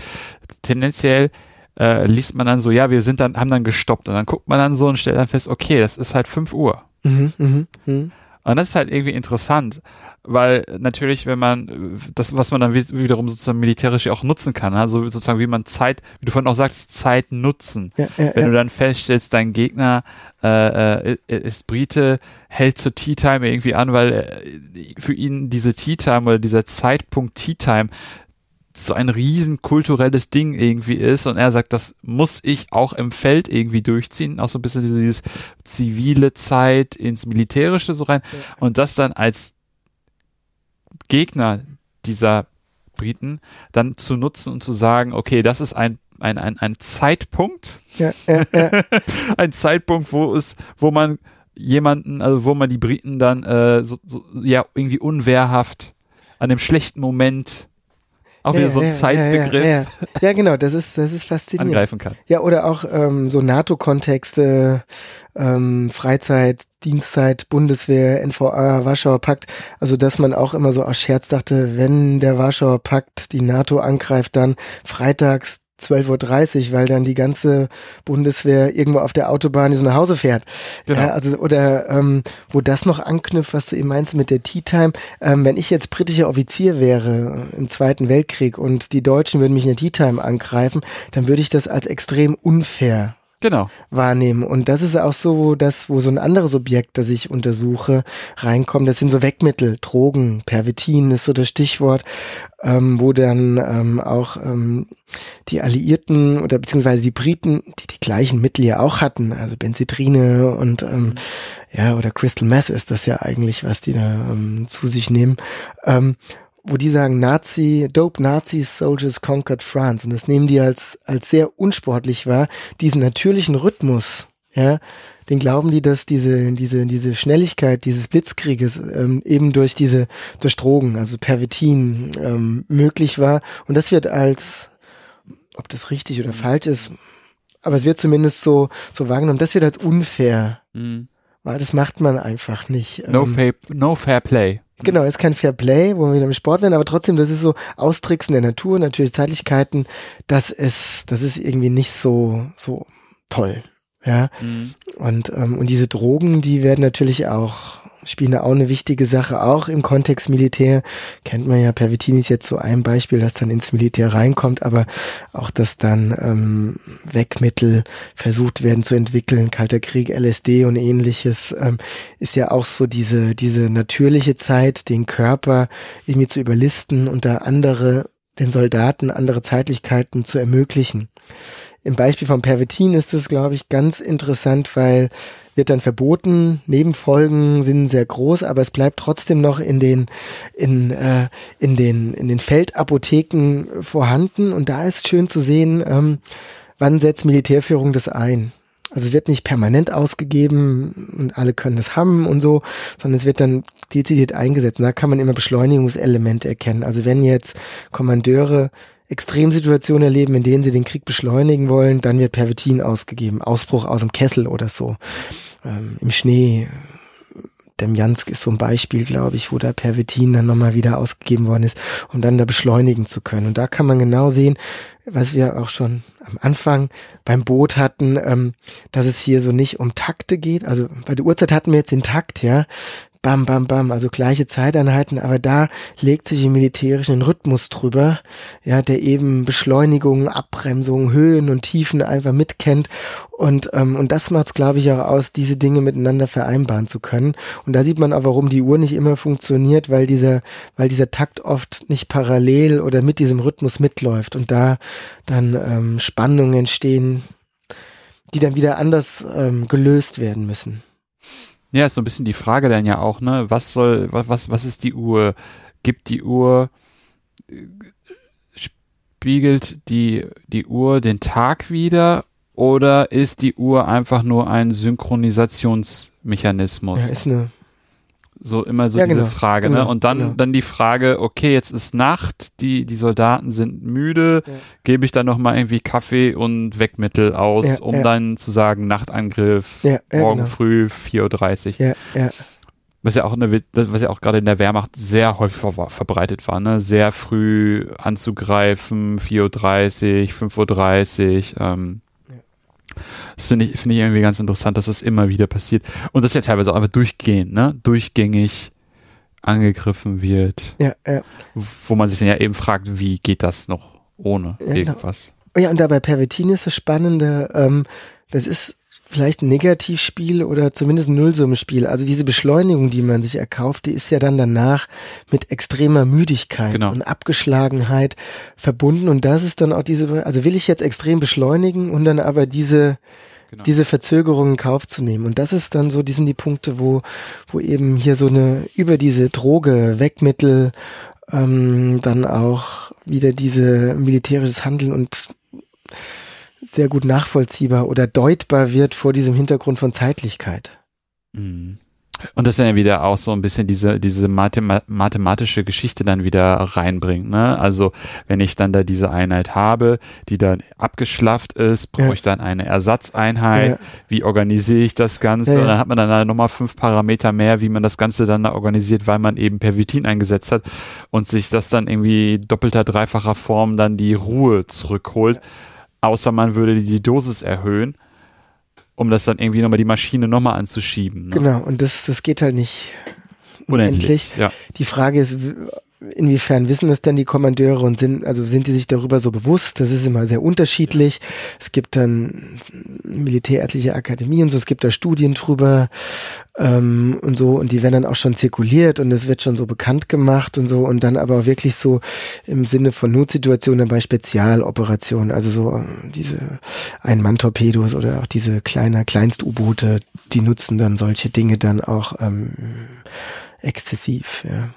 tendenziell äh, liest man dann so, ja, wir sind dann, haben dann gestoppt und dann guckt man dann so und stellt dann fest, okay, das ist halt fünf Uhr. Mhm, mh, mh. Und das ist halt irgendwie interessant, weil natürlich, wenn man das, was man dann wiederum sozusagen militärisch auch nutzen kann, also sozusagen wie man Zeit, wie du vorhin auch sagst, Zeit nutzen. Ja, ja, wenn ja. du dann feststellst, dein Gegner äh, äh, ist Brite, hält zur Tea Time irgendwie an, weil äh, für ihn diese Tea Time oder dieser Zeitpunkt Tea Time so ein riesen kulturelles Ding irgendwie ist und er sagt, das muss ich auch im Feld irgendwie durchziehen, auch so ein bisschen dieses zivile Zeit ins Militärische so rein und das dann als Gegner dieser Briten dann zu nutzen und zu sagen, okay, das ist ein ein, ein, ein Zeitpunkt, ja, ja, ja. ein Zeitpunkt, wo es, wo man jemanden, also wo man die Briten dann äh, so, so, ja irgendwie unwehrhaft an dem schlechten Moment auch wieder ja, so ein ja, Zeitbegriff. Ja, ja, genau, das ist, das ist faszinierend. Angreifen kann. Ja, oder auch ähm, so NATO-Kontexte, ähm, Freizeit, Dienstzeit, Bundeswehr, NVA, Warschauer Pakt. Also, dass man auch immer so aus Scherz dachte, wenn der Warschauer Pakt die NATO angreift, dann freitags 12.30 Uhr, weil dann die ganze Bundeswehr irgendwo auf der Autobahn so nach Hause fährt. Genau. Ja, also, oder ähm, wo das noch anknüpft, was du eben meinst mit der Tea Time. Ähm, wenn ich jetzt britischer Offizier wäre im Zweiten Weltkrieg und die Deutschen würden mich in der Tea Time angreifen, dann würde ich das als extrem unfair genau. wahrnehmen. Und das ist auch so, das, wo so ein anderes Objekt, das ich untersuche, reinkommt. Das sind so Wegmittel, Drogen, Pervitin ist so das Stichwort, ähm, wo dann ähm, auch ähm, die Alliierten oder beziehungsweise die Briten, die die gleichen Mittel ja auch hatten, also Benzedrine und ähm, mhm. ja, oder Crystal Meth ist das ja eigentlich, was die da ähm, zu sich nehmen. Ähm, wo die sagen, Nazi, Dope Nazi Soldiers conquered France. Und das nehmen die als, als sehr unsportlich wahr. Diesen natürlichen Rhythmus, ja, den glauben die, dass diese, diese, diese Schnelligkeit dieses Blitzkrieges ähm, eben durch diese, durch Drogen, also Pervitin, ähm, möglich war. Und das wird als, ob das richtig oder falsch ist, aber es wird zumindest so, so wahrgenommen, das wird als unfair. Mhm. Weil das macht man einfach nicht. No, ähm, fair, no fair play. Genau, ist kein Fair Play, wo wir wieder im Sport werden, aber trotzdem, das ist so Austricksen der Natur, natürlich Zeitlichkeiten, das ist, das ist irgendwie nicht so, so toll. Ja. Mhm. Und, ähm, und diese Drogen, die werden natürlich auch spielen da auch eine wichtige Sache, auch im Kontext Militär. Kennt man ja, Pervitini ist jetzt so ein Beispiel, das dann ins Militär reinkommt, aber auch, dass dann ähm, Wegmittel versucht werden zu entwickeln, Kalter Krieg, LSD und ähnliches, ähm, ist ja auch so diese, diese natürliche Zeit, den Körper irgendwie zu überlisten und da andere, den Soldaten andere Zeitlichkeiten zu ermöglichen. Im Beispiel von Pervitin ist es, glaube ich, ganz interessant, weil wird dann verboten. Nebenfolgen sind sehr groß, aber es bleibt trotzdem noch in den, in, äh, in den, in den Feldapotheken vorhanden. Und da ist schön zu sehen, ähm, wann setzt Militärführung das ein. Also es wird nicht permanent ausgegeben und alle können das haben und so, sondern es wird dann dezidiert eingesetzt. Und da kann man immer Beschleunigungselemente erkennen. Also wenn jetzt Kommandeure Extremsituationen erleben, in denen sie den Krieg beschleunigen wollen, dann wird Pervitin ausgegeben. Ausbruch aus dem Kessel oder so. Ähm, Im Schnee. Demjansk ist so ein Beispiel, glaube ich, wo da Pervitin dann nochmal wieder ausgegeben worden ist, um dann da beschleunigen zu können. Und da kann man genau sehen, was wir auch schon am Anfang beim Boot hatten, ähm, dass es hier so nicht um Takte geht. Also bei der Uhrzeit hatten wir jetzt den Takt, ja bam, bam, bam, also gleiche Zeiteinheiten, aber da legt sich im Militärischen Rhythmus drüber, ja, der eben Beschleunigung, Abbremsung, Höhen und Tiefen einfach mitkennt und, ähm, und das macht es, glaube ich, auch aus, diese Dinge miteinander vereinbaren zu können. Und da sieht man auch, warum die Uhr nicht immer funktioniert, weil dieser, weil dieser Takt oft nicht parallel oder mit diesem Rhythmus mitläuft und da dann ähm, Spannungen entstehen, die dann wieder anders ähm, gelöst werden müssen. Ja, ist so ein bisschen die Frage dann ja auch, ne, was soll, was, was ist die Uhr? Gibt die Uhr, spiegelt die, die Uhr den Tag wieder oder ist die Uhr einfach nur ein Synchronisationsmechanismus? Ja, ist eine so immer so ja, diese genau, Frage, ne? genau, ne? Und dann, genau. dann die Frage, okay, jetzt ist Nacht, die, die Soldaten sind müde, ja. gebe ich dann nochmal irgendwie Kaffee und Wegmittel aus, ja, um dann zu sagen, Nachtangriff, morgen genau. früh, 4.30 Uhr. Ja, ja. Was ja auch eine, was ja auch gerade in der Wehrmacht sehr häufig ver verbreitet war, ne? Sehr früh anzugreifen, 4.30 Uhr, 5.30 Uhr, ähm, das finde ich, finde ich irgendwie ganz interessant, dass das immer wieder passiert. Und das ja teilweise auch einfach durchgehend, ne? Durchgängig angegriffen wird. Ja, ja. Wo man sich dann ja eben fragt, wie geht das noch ohne ja, genau. irgendwas? Genau. Ja, und dabei Pervetin ist das Spannende, ähm, das ist vielleicht ein Negativspiel oder zumindest ein Nullsummenspiel. Also diese Beschleunigung, die man sich erkauft, die ist ja dann danach mit extremer Müdigkeit genau. und Abgeschlagenheit verbunden. Und das ist dann auch diese, also will ich jetzt extrem beschleunigen und dann aber diese, Genau. diese Verzögerung in Kauf zu nehmen. Und das ist dann so, die sind die Punkte, wo, wo eben hier so eine, über diese Droge, Wegmittel, ähm, dann auch wieder diese militärisches Handeln und sehr gut nachvollziehbar oder deutbar wird vor diesem Hintergrund von Zeitlichkeit. Mhm. Und das dann ja wieder auch so ein bisschen diese, diese Mathema mathematische Geschichte dann wieder reinbringt. Ne? Also wenn ich dann da diese Einheit habe, die dann abgeschlafft ist, brauche ja. ich dann eine Ersatzeinheit. Ja. Wie organisiere ich das Ganze? Ja, Und dann hat man dann da nochmal fünf Parameter mehr, wie man das Ganze dann da organisiert, weil man eben Pervitin eingesetzt hat und sich das dann irgendwie doppelter, dreifacher Form dann die Ruhe zurückholt außer man würde die Dosis erhöhen, um das dann irgendwie nochmal die Maschine nochmal anzuschieben. Ne? Genau, und das, das geht halt nicht unendlich. unendlich. Ja. Die Frage ist, inwiefern wissen das denn die Kommandeure und sind, also sind die sich darüber so bewusst? Das ist immer sehr unterschiedlich. Es gibt dann Militärärztliche Akademie und so, es gibt da Studien drüber ähm, und so und die werden dann auch schon zirkuliert und es wird schon so bekannt gemacht und so und dann aber wirklich so im Sinne von Notsituationen bei Spezialoperationen, also so äh, diese Ein-Mann-Torpedos oder auch diese kleine Kleinst-U-Boote, die nutzen dann solche Dinge dann auch ähm, exzessiv, ja.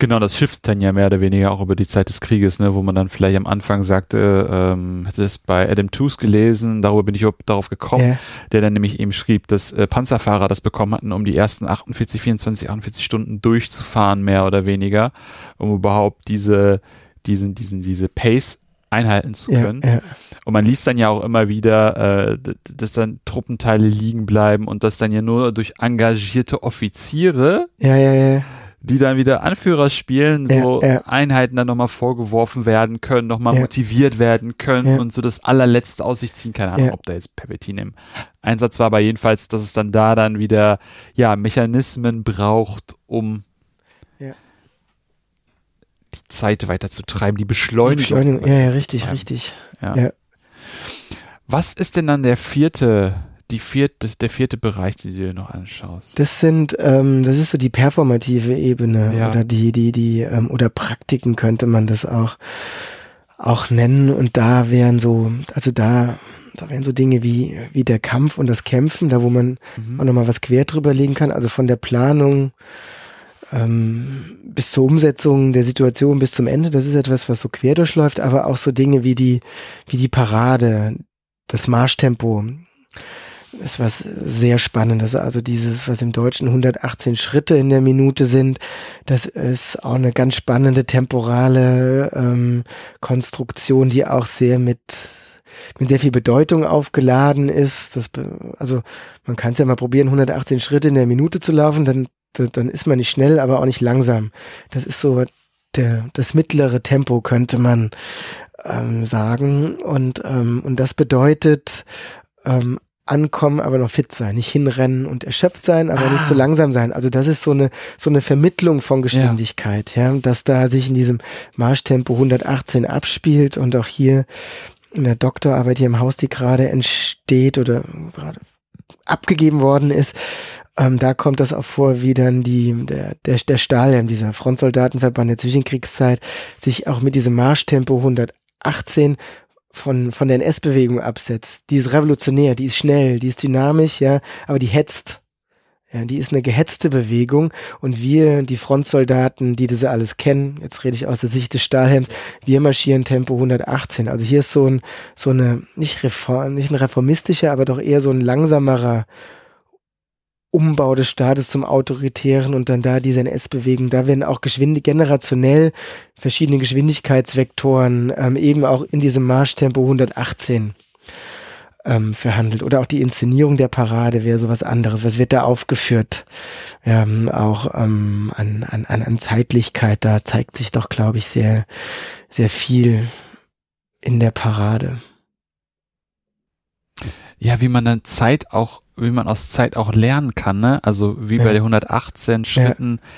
Genau, das schifft dann ja mehr oder weniger auch über die Zeit des Krieges, ne, wo man dann vielleicht am Anfang sagte, ähm, hatte das bei Adam Tooze gelesen, darüber bin ich darauf gekommen, yeah. der dann nämlich eben schrieb, dass äh, Panzerfahrer das bekommen hatten, um die ersten 48, 24, 48 Stunden durchzufahren, mehr oder weniger, um überhaupt diese, diesen, diesen, diese Pace einhalten zu können. Ja, ja. Und man liest dann ja auch immer wieder, äh, dass dann Truppenteile liegen bleiben und das dann ja nur durch engagierte Offiziere ja, ja, ja die dann wieder Anführer spielen, so ja, ja. Einheiten dann nochmal vorgeworfen werden können, nochmal ja. motiviert werden können und so das allerletzte aus sich ziehen. Keine Ahnung, ob da jetzt Perpetin im Einsatz war, aber jedenfalls, dass es dann da dann wieder, ja, Mechanismen braucht, um die Zeit weiterzutreiben, die Beschleunigung. Die Beschleunigung, ja, ja, richtig, richtig. Was ist denn dann der vierte die vierte, der vierte Bereich, den du dir noch anschaust? Das sind, ähm, das ist so die performative Ebene ja. oder die, die, die, ähm, oder Praktiken könnte man das auch, auch nennen. Und da wären so, also da, da wären so Dinge wie, wie der Kampf und das Kämpfen, da wo man mhm. auch nochmal was quer drüber legen kann. Also von der Planung, ähm, bis zur Umsetzung der Situation bis zum Ende, das ist etwas, was so quer durchläuft, aber auch so Dinge wie die, wie die Parade, das Marschtempo, ist was sehr Spannendes. Also dieses, was im Deutschen 118 Schritte in der Minute sind, das ist auch eine ganz spannende temporale ähm, Konstruktion, die auch sehr mit mit sehr viel Bedeutung aufgeladen ist. Das, also man kann es ja mal probieren, 118 Schritte in der Minute zu laufen, dann, dann ist man nicht schnell, aber auch nicht langsam. Das ist so der, das mittlere Tempo, könnte man ähm, sagen. Und, ähm, und das bedeutet ähm, ankommen, aber noch fit sein, nicht hinrennen und erschöpft sein, aber ah. nicht zu langsam sein. Also das ist so eine so eine Vermittlung von Geschwindigkeit, ja. ja, dass da sich in diesem Marschtempo 118 abspielt und auch hier in der Doktorarbeit hier im Haus, die gerade entsteht oder gerade abgegeben worden ist, ähm, da kommt das auch vor, wie dann die, der, der, der Stahlhelm, dieser Frontsoldatenverband der Zwischenkriegszeit, sich auch mit diesem Marschtempo 118 von, von der NS-Bewegung absetzt. Die ist revolutionär, die ist schnell, die ist dynamisch, ja, aber die hetzt. Ja, die ist eine gehetzte Bewegung und wir, die Frontsoldaten, die das alles kennen, jetzt rede ich aus der Sicht des Stahlhelms, wir marschieren Tempo 118. Also hier ist so ein, so eine, nicht reform, nicht ein reformistischer, aber doch eher so ein langsamerer Umbau des Staates zum Autoritären und dann da diese NS-Bewegung, da werden auch geschwindig, generationell verschiedene Geschwindigkeitsvektoren ähm, eben auch in diesem Marschtempo 118 ähm, verhandelt. Oder auch die Inszenierung der Parade wäre sowas anderes. Was wird da aufgeführt? Ähm, auch ähm, an, an, an Zeitlichkeit, da zeigt sich doch, glaube ich, sehr, sehr viel in der Parade. Ja, wie man dann Zeit auch wie man aus Zeit auch lernen kann, ne? Also wie ja. bei den 118 Schritten. Ja.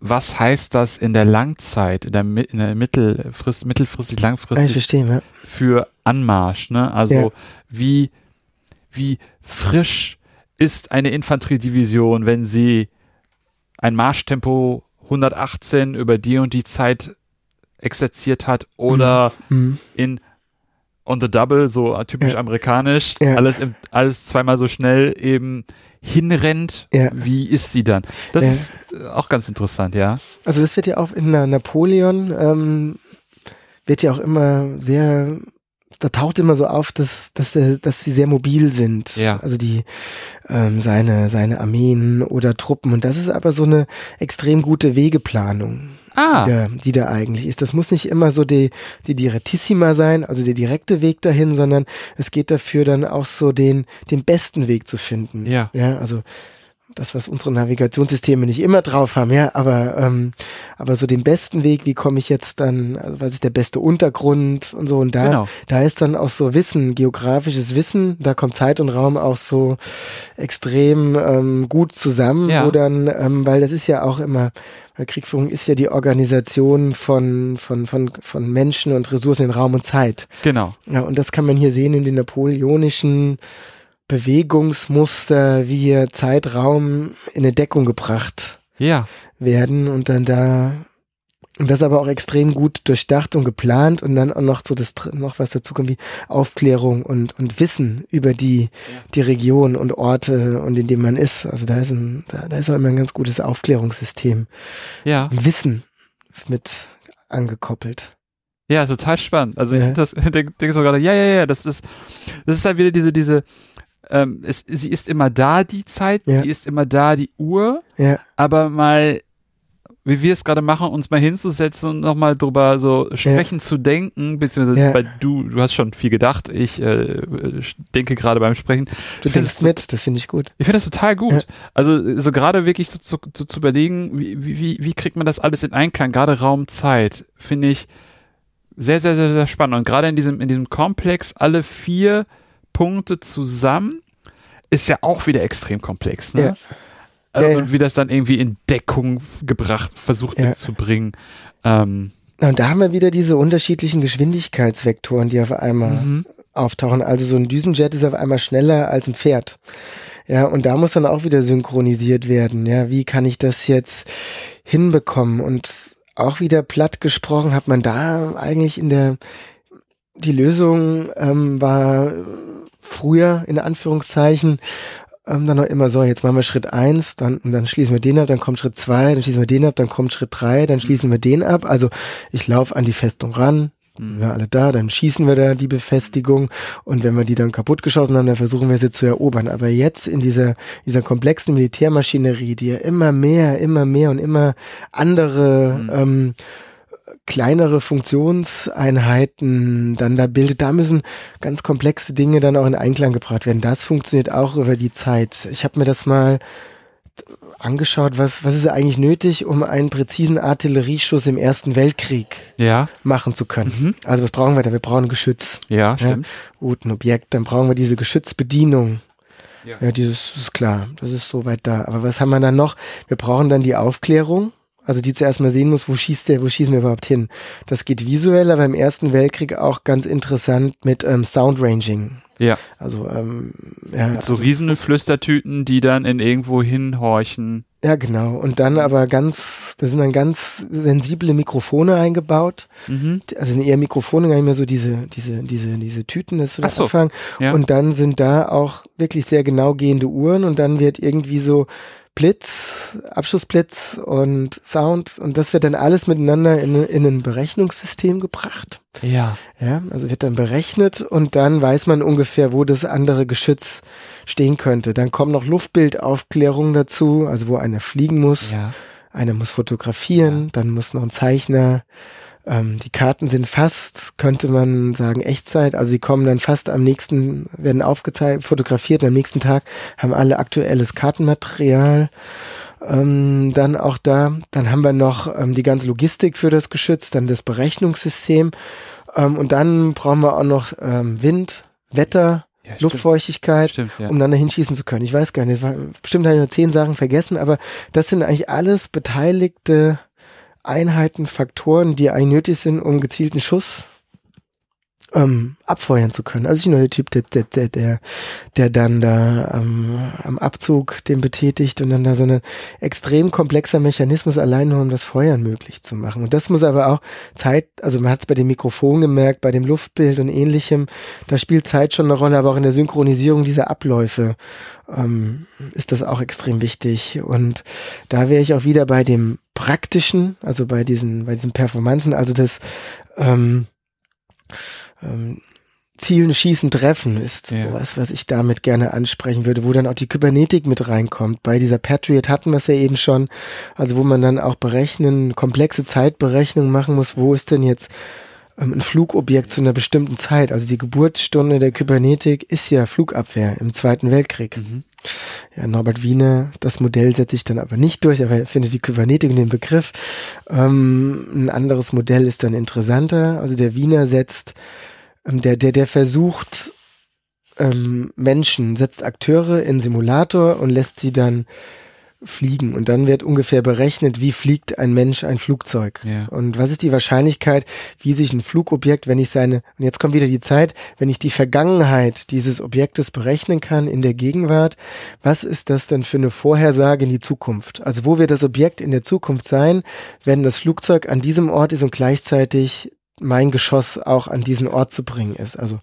Was heißt das in der Langzeit, in der, in der Mittelfrist, mittelfristig, langfristig ich verstehe, ja. für Anmarsch, ne? Also wie, wie frisch ist eine Infanteriedivision, wenn sie ein Marschtempo 118 über die und die Zeit exerziert hat oder mhm. mhm. in on the double, so typisch ja. amerikanisch, ja. alles im, alles zweimal so schnell eben hinrennt, ja. wie ist sie dann? Das ist auch ganz interessant, ja. Also das wird ja auch in Napoleon ähm, wird ja auch immer sehr da taucht immer so auf, dass, dass, der, dass sie sehr mobil sind. Ja. Also die ähm, seine, seine Armeen oder Truppen. Und das ist aber so eine extrem gute Wegeplanung ah. die, da, die da eigentlich ist. Das muss nicht immer so die, die Direttissima sein, also der direkte Weg dahin, sondern es geht dafür dann auch so den, den besten Weg zu finden. Ja. Ja, also das, was unsere Navigationssysteme nicht immer drauf haben, ja, aber, ähm, aber so den besten Weg, wie komme ich jetzt dann, also was ist der beste Untergrund und so, und da, genau. da ist dann auch so Wissen, geografisches Wissen, da kommt Zeit und Raum auch so extrem ähm, gut zusammen, ja. wo dann, ähm, weil das ist ja auch immer, weil Kriegführung ist ja die Organisation von, von, von, von Menschen und Ressourcen in Raum und Zeit. Genau. Ja, und das kann man hier sehen in den napoleonischen Bewegungsmuster, wie hier Zeitraum in eine Deckung gebracht ja. werden und dann da und das aber auch extrem gut durchdacht und geplant und dann auch noch so das noch was dazu kommt wie Aufklärung und und Wissen über die die Region und Orte und in dem man ist. Also da ist ein da, da ist auch immer ein ganz gutes Aufklärungssystem. Ja. Und Wissen mit angekoppelt. Ja, total spannend. Also ja. ich das denke denk so gerade, ja, ja, ja, das ist das ist halt wieder diese diese ähm, es, sie ist immer da, die Zeit, ja. sie ist immer da, die Uhr, ja. aber mal, wie wir es gerade machen, uns mal hinzusetzen und nochmal drüber so sprechen ja. zu denken, beziehungsweise weil du, du hast schon viel gedacht, ich äh, denke gerade beim Sprechen. Du denkst mit, das finde ich gut. Ich finde das total gut. Also so gerade wirklich so zu, zu, zu überlegen, wie, wie, wie kriegt man das alles in Einklang, gerade Raum, Zeit, finde ich sehr, sehr, sehr, sehr spannend. Und gerade in diesem, in diesem Komplex alle vier Punkte zusammen ist ja auch wieder extrem komplex. Ne? Ja. Also, ja, Und wie das dann irgendwie in Deckung gebracht, versucht wird zu bringen. Ähm, und da haben wir wieder diese unterschiedlichen Geschwindigkeitsvektoren, die auf einmal mhm. auftauchen. Also so ein Düsenjet ist auf einmal schneller als ein Pferd. Ja, und da muss dann auch wieder synchronisiert werden. Ja, wie kann ich das jetzt hinbekommen? Und auch wieder platt gesprochen hat man da eigentlich in der die Lösung ähm, war früher, in Anführungszeichen, ähm, dann noch immer so, jetzt machen wir Schritt eins, dann, und dann schließen wir den ab, dann kommt Schritt zwei, dann schließen wir den ab, dann kommt Schritt drei, dann schließen wir den ab. Also ich laufe an die Festung ran, mhm. wir alle da, dann schießen wir da die Befestigung und wenn wir die dann kaputt geschossen haben, dann versuchen wir sie zu erobern. Aber jetzt in dieser, dieser komplexen Militärmaschinerie, die ja immer mehr, immer mehr und immer andere mhm. ähm, kleinere Funktionseinheiten dann da bildet, da müssen ganz komplexe Dinge dann auch in Einklang gebracht werden. Das funktioniert auch über die Zeit. Ich habe mir das mal angeschaut, was, was ist eigentlich nötig, um einen präzisen Artillerieschuss im Ersten Weltkrieg ja. machen zu können. Mhm. Also was brauchen wir da? Wir brauchen Geschütz. Ja, stimmt. Ja? Gut, ein Objekt, dann brauchen wir diese Geschützbedienung. Ja. ja, dieses ist klar, das ist soweit da. Aber was haben wir dann noch? Wir brauchen dann die Aufklärung. Also die zuerst mal sehen muss, wo schießt der, wo schießen wir überhaupt hin. Das geht visuell, aber im Ersten Weltkrieg auch ganz interessant mit ähm, Sound Ranging. Ja. Also ähm, ja, mit so also, riesen Flüstertüten, die dann in irgendwo hinhorchen. Ja, genau. Und dann aber ganz, da sind dann ganz sensible Mikrofone eingebaut. Mhm. Also sind eher Mikrofone, gar nicht mehr so diese, diese, diese, diese Tüten, das ist so der so. Anfang. Ja. Und dann sind da auch wirklich sehr genau gehende Uhren und dann wird irgendwie so Blitz, Abschussblitz und Sound und das wird dann alles miteinander in, in ein Berechnungssystem gebracht. Ja. Ja, also wird dann berechnet und dann weiß man ungefähr, wo das andere Geschütz stehen könnte. Dann kommt noch Luftbildaufklärung dazu, also wo einer fliegen muss, Ja. einer muss fotografieren, dann muss noch ein Zeichner. Ähm, die Karten sind fast, könnte man sagen, Echtzeit. Also sie kommen dann fast am nächsten, werden aufgezeichnet, fotografiert und am nächsten Tag haben alle aktuelles Kartenmaterial. Ähm, dann auch da, dann haben wir noch ähm, die ganze Logistik für das Geschütz, dann das Berechnungssystem ähm, und dann brauchen wir auch noch ähm, Wind, Wetter, Ja. Luftfeuchtigkeit, Stimmt, ja. um dann dahin schießen zu können. Ich weiß gar nicht, war, bestimmt habe ich nur zehn Sachen vergessen, aber das sind eigentlich alles beteiligte Einheiten, Faktoren, die eigentlich nötig sind, um gezielten Schuss ähm, abfeuern zu können. Also ich bin nur der Typ, der, der, der, der, der dann da ähm, am Abzug den betätigt und dann da so ein extrem komplexer Mechanismus allein nur, um das Feuern möglich zu machen. Und das muss aber auch Zeit, also man hat es bei dem Mikrofon gemerkt, bei dem Luftbild und ähnlichem, da spielt Zeit schon eine Rolle, aber auch in der Synchronisierung dieser Abläufe ähm, ist das auch extrem wichtig. Und da wäre ich auch wieder bei dem praktischen, also bei diesen, bei diesen Performanzen, also das ähm, ähm, Zielen, Schießen, Treffen ist Ja. sowas, was ich damit gerne ansprechen würde, wo dann auch die Kybernetik mit reinkommt. Bei dieser Patriot hatten wir es ja eben schon, also wo man dann auch berechnen, komplexe Zeitberechnung machen muss, wo ist denn jetzt ähm, ein Flugobjekt zu einer bestimmten Zeit. Also die Geburtsstunde der Kybernetik ist ja Flugabwehr im Zweiten Weltkrieg. Ja, Norbert Wiener, das Modell setze ich dann aber nicht durch, aber er findet die Kybernetik und den Begriff. Ähm, ein anderes Modell ist dann interessanter. Also der Wiener setzt, ähm, der, der, der versucht, ähm, Menschen, setzt Akteure in Simulator und lässt sie dann fliegen. Und dann wird ungefähr berechnet, wie fliegt ein Mensch ein Flugzeug. Ja. Und was ist die Wahrscheinlichkeit, wie sich ein Flugobjekt, wenn ich seine, und jetzt kommt wieder die Zeit, wenn ich die Vergangenheit dieses Objektes berechnen kann in der Gegenwart, was ist das denn für eine Vorhersage in die Zukunft? Also wo wird das Objekt in der Zukunft sein, wenn das Flugzeug an diesem Ort ist und gleichzeitig mein Geschoss auch an diesen Ort zu bringen ist? Also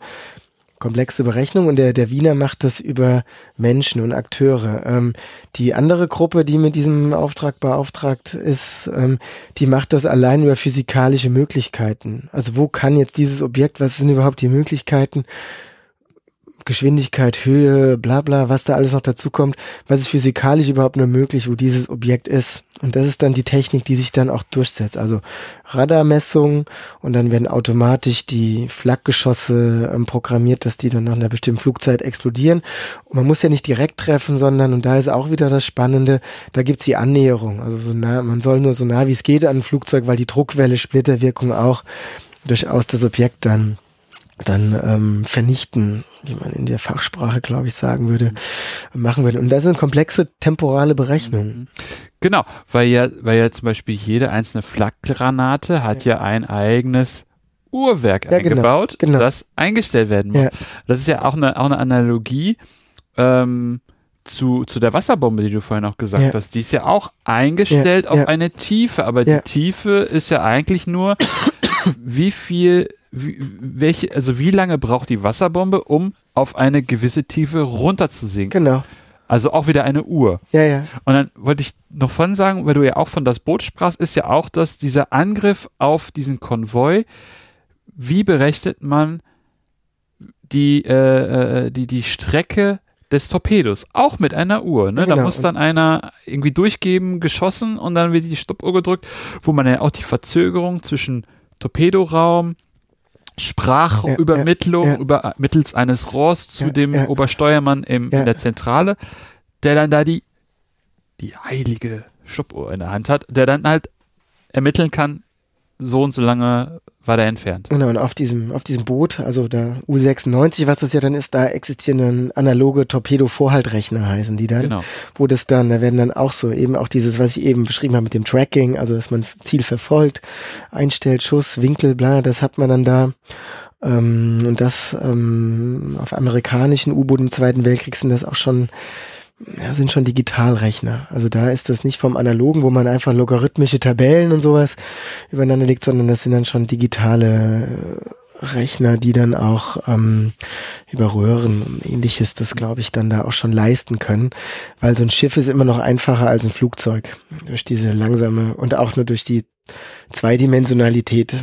komplexe Berechnung und der, der Wiener macht das über Menschen und Akteure. Ähm, die andere Gruppe, die mit diesem Auftrag beauftragt ist, ähm, die macht das allein über physikalische Möglichkeiten. Also wo kann jetzt dieses Objekt, was sind überhaupt die Möglichkeiten, Geschwindigkeit, Höhe, bla bla, was da alles noch dazu kommt, was ist physikalisch überhaupt nur möglich, wo dieses Objekt ist. Und das ist dann die Technik, die sich dann auch durchsetzt. Also Radarmessung und dann werden automatisch die Flakgeschosse ähm, programmiert, dass die dann nach einer bestimmten Flugzeit explodieren. Und man muss ja nicht direkt treffen, sondern, und da ist auch wieder das Spannende, da gibt's die Annäherung. Also so nah, man soll nur so nah wie es geht an ein Flugzeug, weil die Druckwelle, Splitterwirkung auch durchaus das Objekt dann dann ähm, vernichten, wie man in der Fachsprache, glaube ich, sagen würde, machen würde. Und das sind komplexe temporale Berechnungen. Genau, weil ja, weil ja zum Beispiel jede einzelne Flakgranate hat ja, ein eigenes Uhrwerk Ja, genau, eingebaut, genau. das eingestellt werden muss. Ja. Das ist ja auch eine, auch eine Analogie ähm, zu, zu der Wasserbombe, die du vorhin auch gesagt Ja. hast. Die ist ja auch eingestellt Ja, auf ja. eine Tiefe, aber Ja. die Tiefe ist ja eigentlich nur, wie viel, wie, welche, also wie lange braucht die Wasserbombe, um auf eine gewisse Tiefe runterzusinken. Genau. Also auch wieder eine Uhr. Ja, ja. Und dann wollte ich noch von sagen, weil du ja auch von das Boot sprachst, ist ja auch, dass dieser Angriff auf diesen Konvoi, wie berechnet man die, äh, äh, die, die Strecke des Torpedos, auch mit einer Uhr. Ne? Ja, Da genau. muss dann einer irgendwie durchgeben, geschossen und dann wird die Stoppuhr gedrückt, wo man ja auch die Verzögerung zwischen Torpedoraum, Sprachübermittlung ja, ja. über mittels eines Rohrs zu Ja, dem ja. Obersteuermann im, Ja. in der Zentrale, der dann da die die heilige Stoppuhr in der Hand hat, der dann halt ermitteln kann, so und so lange war der entfernt. Genau, und auf diesem, auf diesem Boot, also der U96, was das ja dann ist, da existieren dann analoge Torpedo-Vorhaltrechner heißen die dann. Genau. Wo das dann, da werden dann auch so eben auch dieses, was ich eben beschrieben habe mit dem Tracking, also dass man Ziel verfolgt, einstellt, Schuss, Winkel, bla, das hat man dann da. Ähm, und das ähm, auf amerikanischen U-Booten im Zweiten Weltkrieg sind das auch schon ja, sind schon Digitalrechner. Also da ist das nicht vom Analogen, wo man einfach logarithmische Tabellen und sowas übereinander legt, sondern das sind dann schon digitale äh, Rechner, die dann auch ähm, über Röhren und ähnliches das, glaube ich, dann da auch schon leisten können. Weil so ein Schiff ist immer noch einfacher als ein Flugzeug. Durch diese langsame und auch nur durch die Zweidimensionalität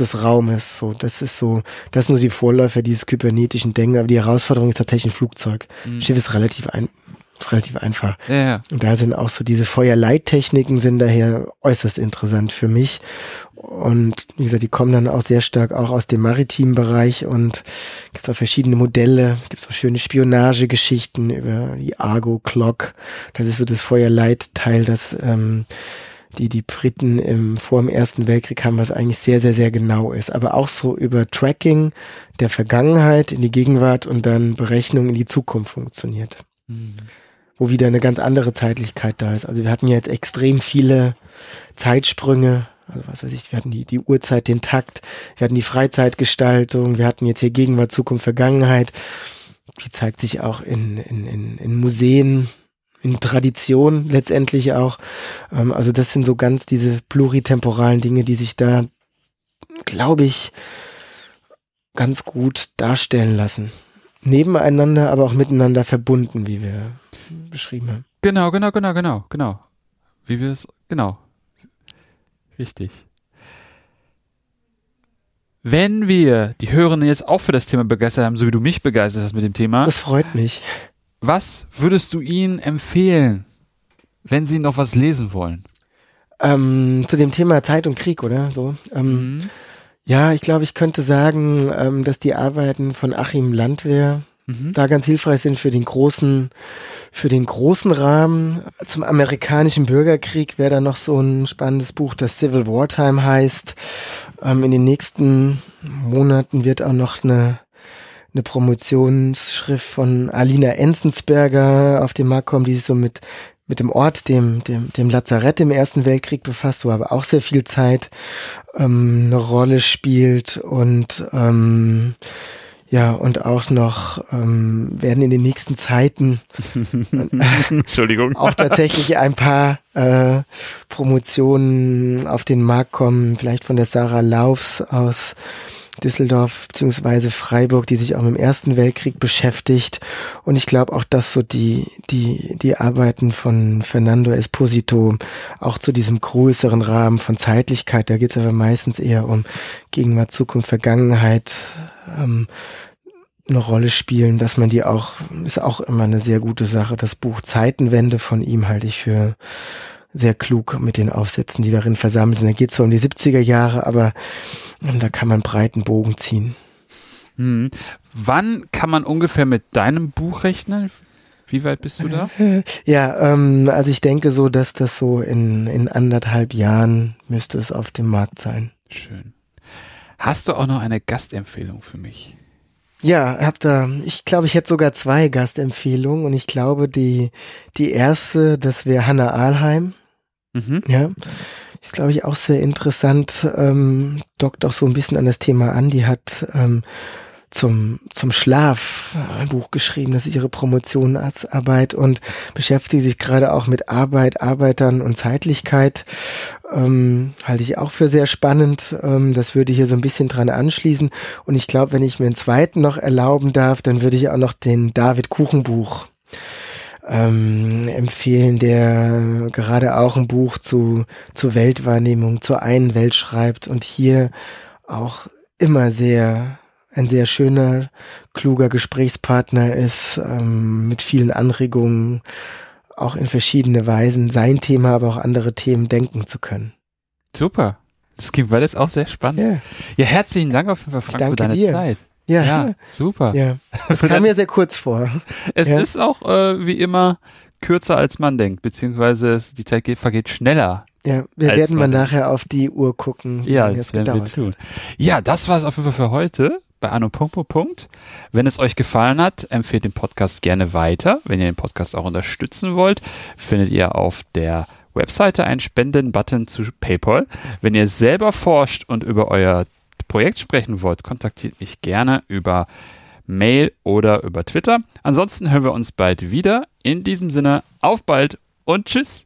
des Raumes. So, das ist so, das sind so die Vorläufer dieses kybernetischen Denken, aber die Herausforderung ist tatsächlich ein Flugzeug. Mhm. Schiff ist relativ ein, ist relativ einfach. Ja, ja. Und da sind auch so diese Feuerleittechniken sind daher äußerst interessant für mich. Und wie gesagt, die kommen dann auch sehr stark auch aus dem maritimen Bereich und gibt es auch verschiedene Modelle, gibt es auch schöne Spionagegeschichten über die Argo Clock. Das ist so das Feuerleitteil, das ähm, die die Briten im, vor dem Ersten Weltkrieg haben, was eigentlich sehr, sehr, sehr genau ist. Aber auch so über Tracking der Vergangenheit in die Gegenwart und dann Berechnung in die Zukunft funktioniert. Mhm. Wo wieder eine ganz andere Zeitlichkeit da ist. Also wir hatten ja jetzt extrem viele Zeitsprünge. Also was weiß ich, wir hatten die, die Uhrzeit, den Takt, wir hatten die Freizeitgestaltung, wir hatten jetzt hier Gegenwart, Zukunft, Vergangenheit. Die zeigt sich auch in, in, in, in Museen, in Tradition letztendlich auch. Ähm, also das sind so ganz diese pluritemporalen Dinge, die sich da, glaube ich, ganz gut darstellen lassen. Nebeneinander, aber auch miteinander verbunden, wie wir beschrieben haben. Genau, genau, genau, genau, genau. Wie wir es, genau. Richtig. Wenn wir die Hörenden jetzt auch für das Thema begeistert haben, so wie du mich begeistert hast mit dem Thema. Das freut mich. Was würdest du ihnen empfehlen, wenn sie noch was lesen wollen? Ähm, zu dem Thema Zeit und Krieg, oder? So. Ähm, mhm. Ja, ich glaube, ich könnte sagen, ähm, dass die Arbeiten von Achim Landwehr mhm. da ganz hilfreich sind für den großen, für den großen Rahmen. Zum amerikanischen Bürgerkrieg wäre da noch so ein spannendes Buch, das Civil Wartime heißt. Ähm, in den nächsten Monaten wird auch noch eine eine Promotionsschrift von Alina Enzensberger auf den Markt kommen, die sich so mit mit dem Ort, dem, dem, dem Lazarett im Ersten Weltkrieg befasst, wo aber auch sehr viel Zeit ähm, eine Rolle spielt und ähm, ja, und auch noch ähm, werden in den nächsten Zeiten Entschuldigung. auch tatsächlich ein paar äh, Promotionen auf den Markt kommen, vielleicht von der Sarah Laufs aus Düsseldorf bzw. Freiburg, die sich auch mit dem Ersten Weltkrieg beschäftigt. Und ich glaube auch, dass so die, die, die Arbeiten von Fernando Esposito auch zu diesem größeren Rahmen von Zeitlichkeit, da geht es aber meistens eher um Gegenwart, Zukunft, Vergangenheit, ähm, eine Rolle spielen, dass man die auch, ist auch immer eine sehr gute Sache. Das Buch Zeitenwende von ihm halte ich für sehr klug mit den Aufsätzen, die darin versammelt sind. Da geht es so um die 70er Jahre, aber ähm, da kann man breiten Bogen ziehen. Hm. Wann kann man ungefähr mit deinem Buch rechnen? Wie weit bist du da? Ja, ähm, also ich denke so, dass das so in, in anderthalb Jahren müsste es auf dem Markt sein. Schön. Hast du auch noch eine Gastempfehlung für mich? Ja, hab da, ich glaube, ich hätte sogar zwei Gastempfehlungen und ich glaube, die, die erste, das wäre Hannah Ahlheim. Mhm. Ja. Ist, glaube ich, auch sehr interessant, ähm, dockt auch so ein bisschen an das Thema an. Die hat ähm, zum, zum Schlaf ein Buch geschrieben, das ist ihre Promotionsarbeit und beschäftigt sich gerade auch mit Arbeit, Arbeitern und Zeitlichkeit. Ähm, halte ich auch für sehr spannend. Ähm, das würde hier so ein bisschen dran anschließen. Und ich glaube, wenn ich mir einen zweiten noch erlauben darf, dann würde ich auch noch den David Kuchenbuch ähm, empfehlen, der gerade auch ein Buch zu, zu Weltwahrnehmung, zur einen Welt schreibt und hier auch immer sehr ein sehr schöner, kluger Gesprächspartner ist, ähm, mit vielen Anregungen, auch in verschiedene Weisen sein Thema, aber auch andere Themen denken zu können. Super. Das klingt beides auch sehr spannend. Ja, ja herzlichen Dank auf jeden Fall, Frank, für deine dir. Zeit. Ja, ja, super. Ja, das kam mir sehr kurz vor. Es ja. ist auch äh, wie immer kürzer als man denkt, beziehungsweise die Zeit geht, vergeht schneller. Ja, wir werden mal nachher auf die Uhr gucken. Ja, das werden wir tun. Ja, das war es auf jeden Fall für heute bei Anno Punkt. Wenn es euch gefallen hat, empfehlt den Podcast gerne weiter. Wenn ihr den Podcast auch unterstützen wollt, findet ihr auf der Webseite einen Spenden-Button zu PayPal. Wenn ihr selber forscht und über euer Projekt sprechen wollt, kontaktiert mich gerne über Mail oder über Twitter. Ansonsten hören wir uns bald wieder. In diesem Sinne, auf bald und tschüss.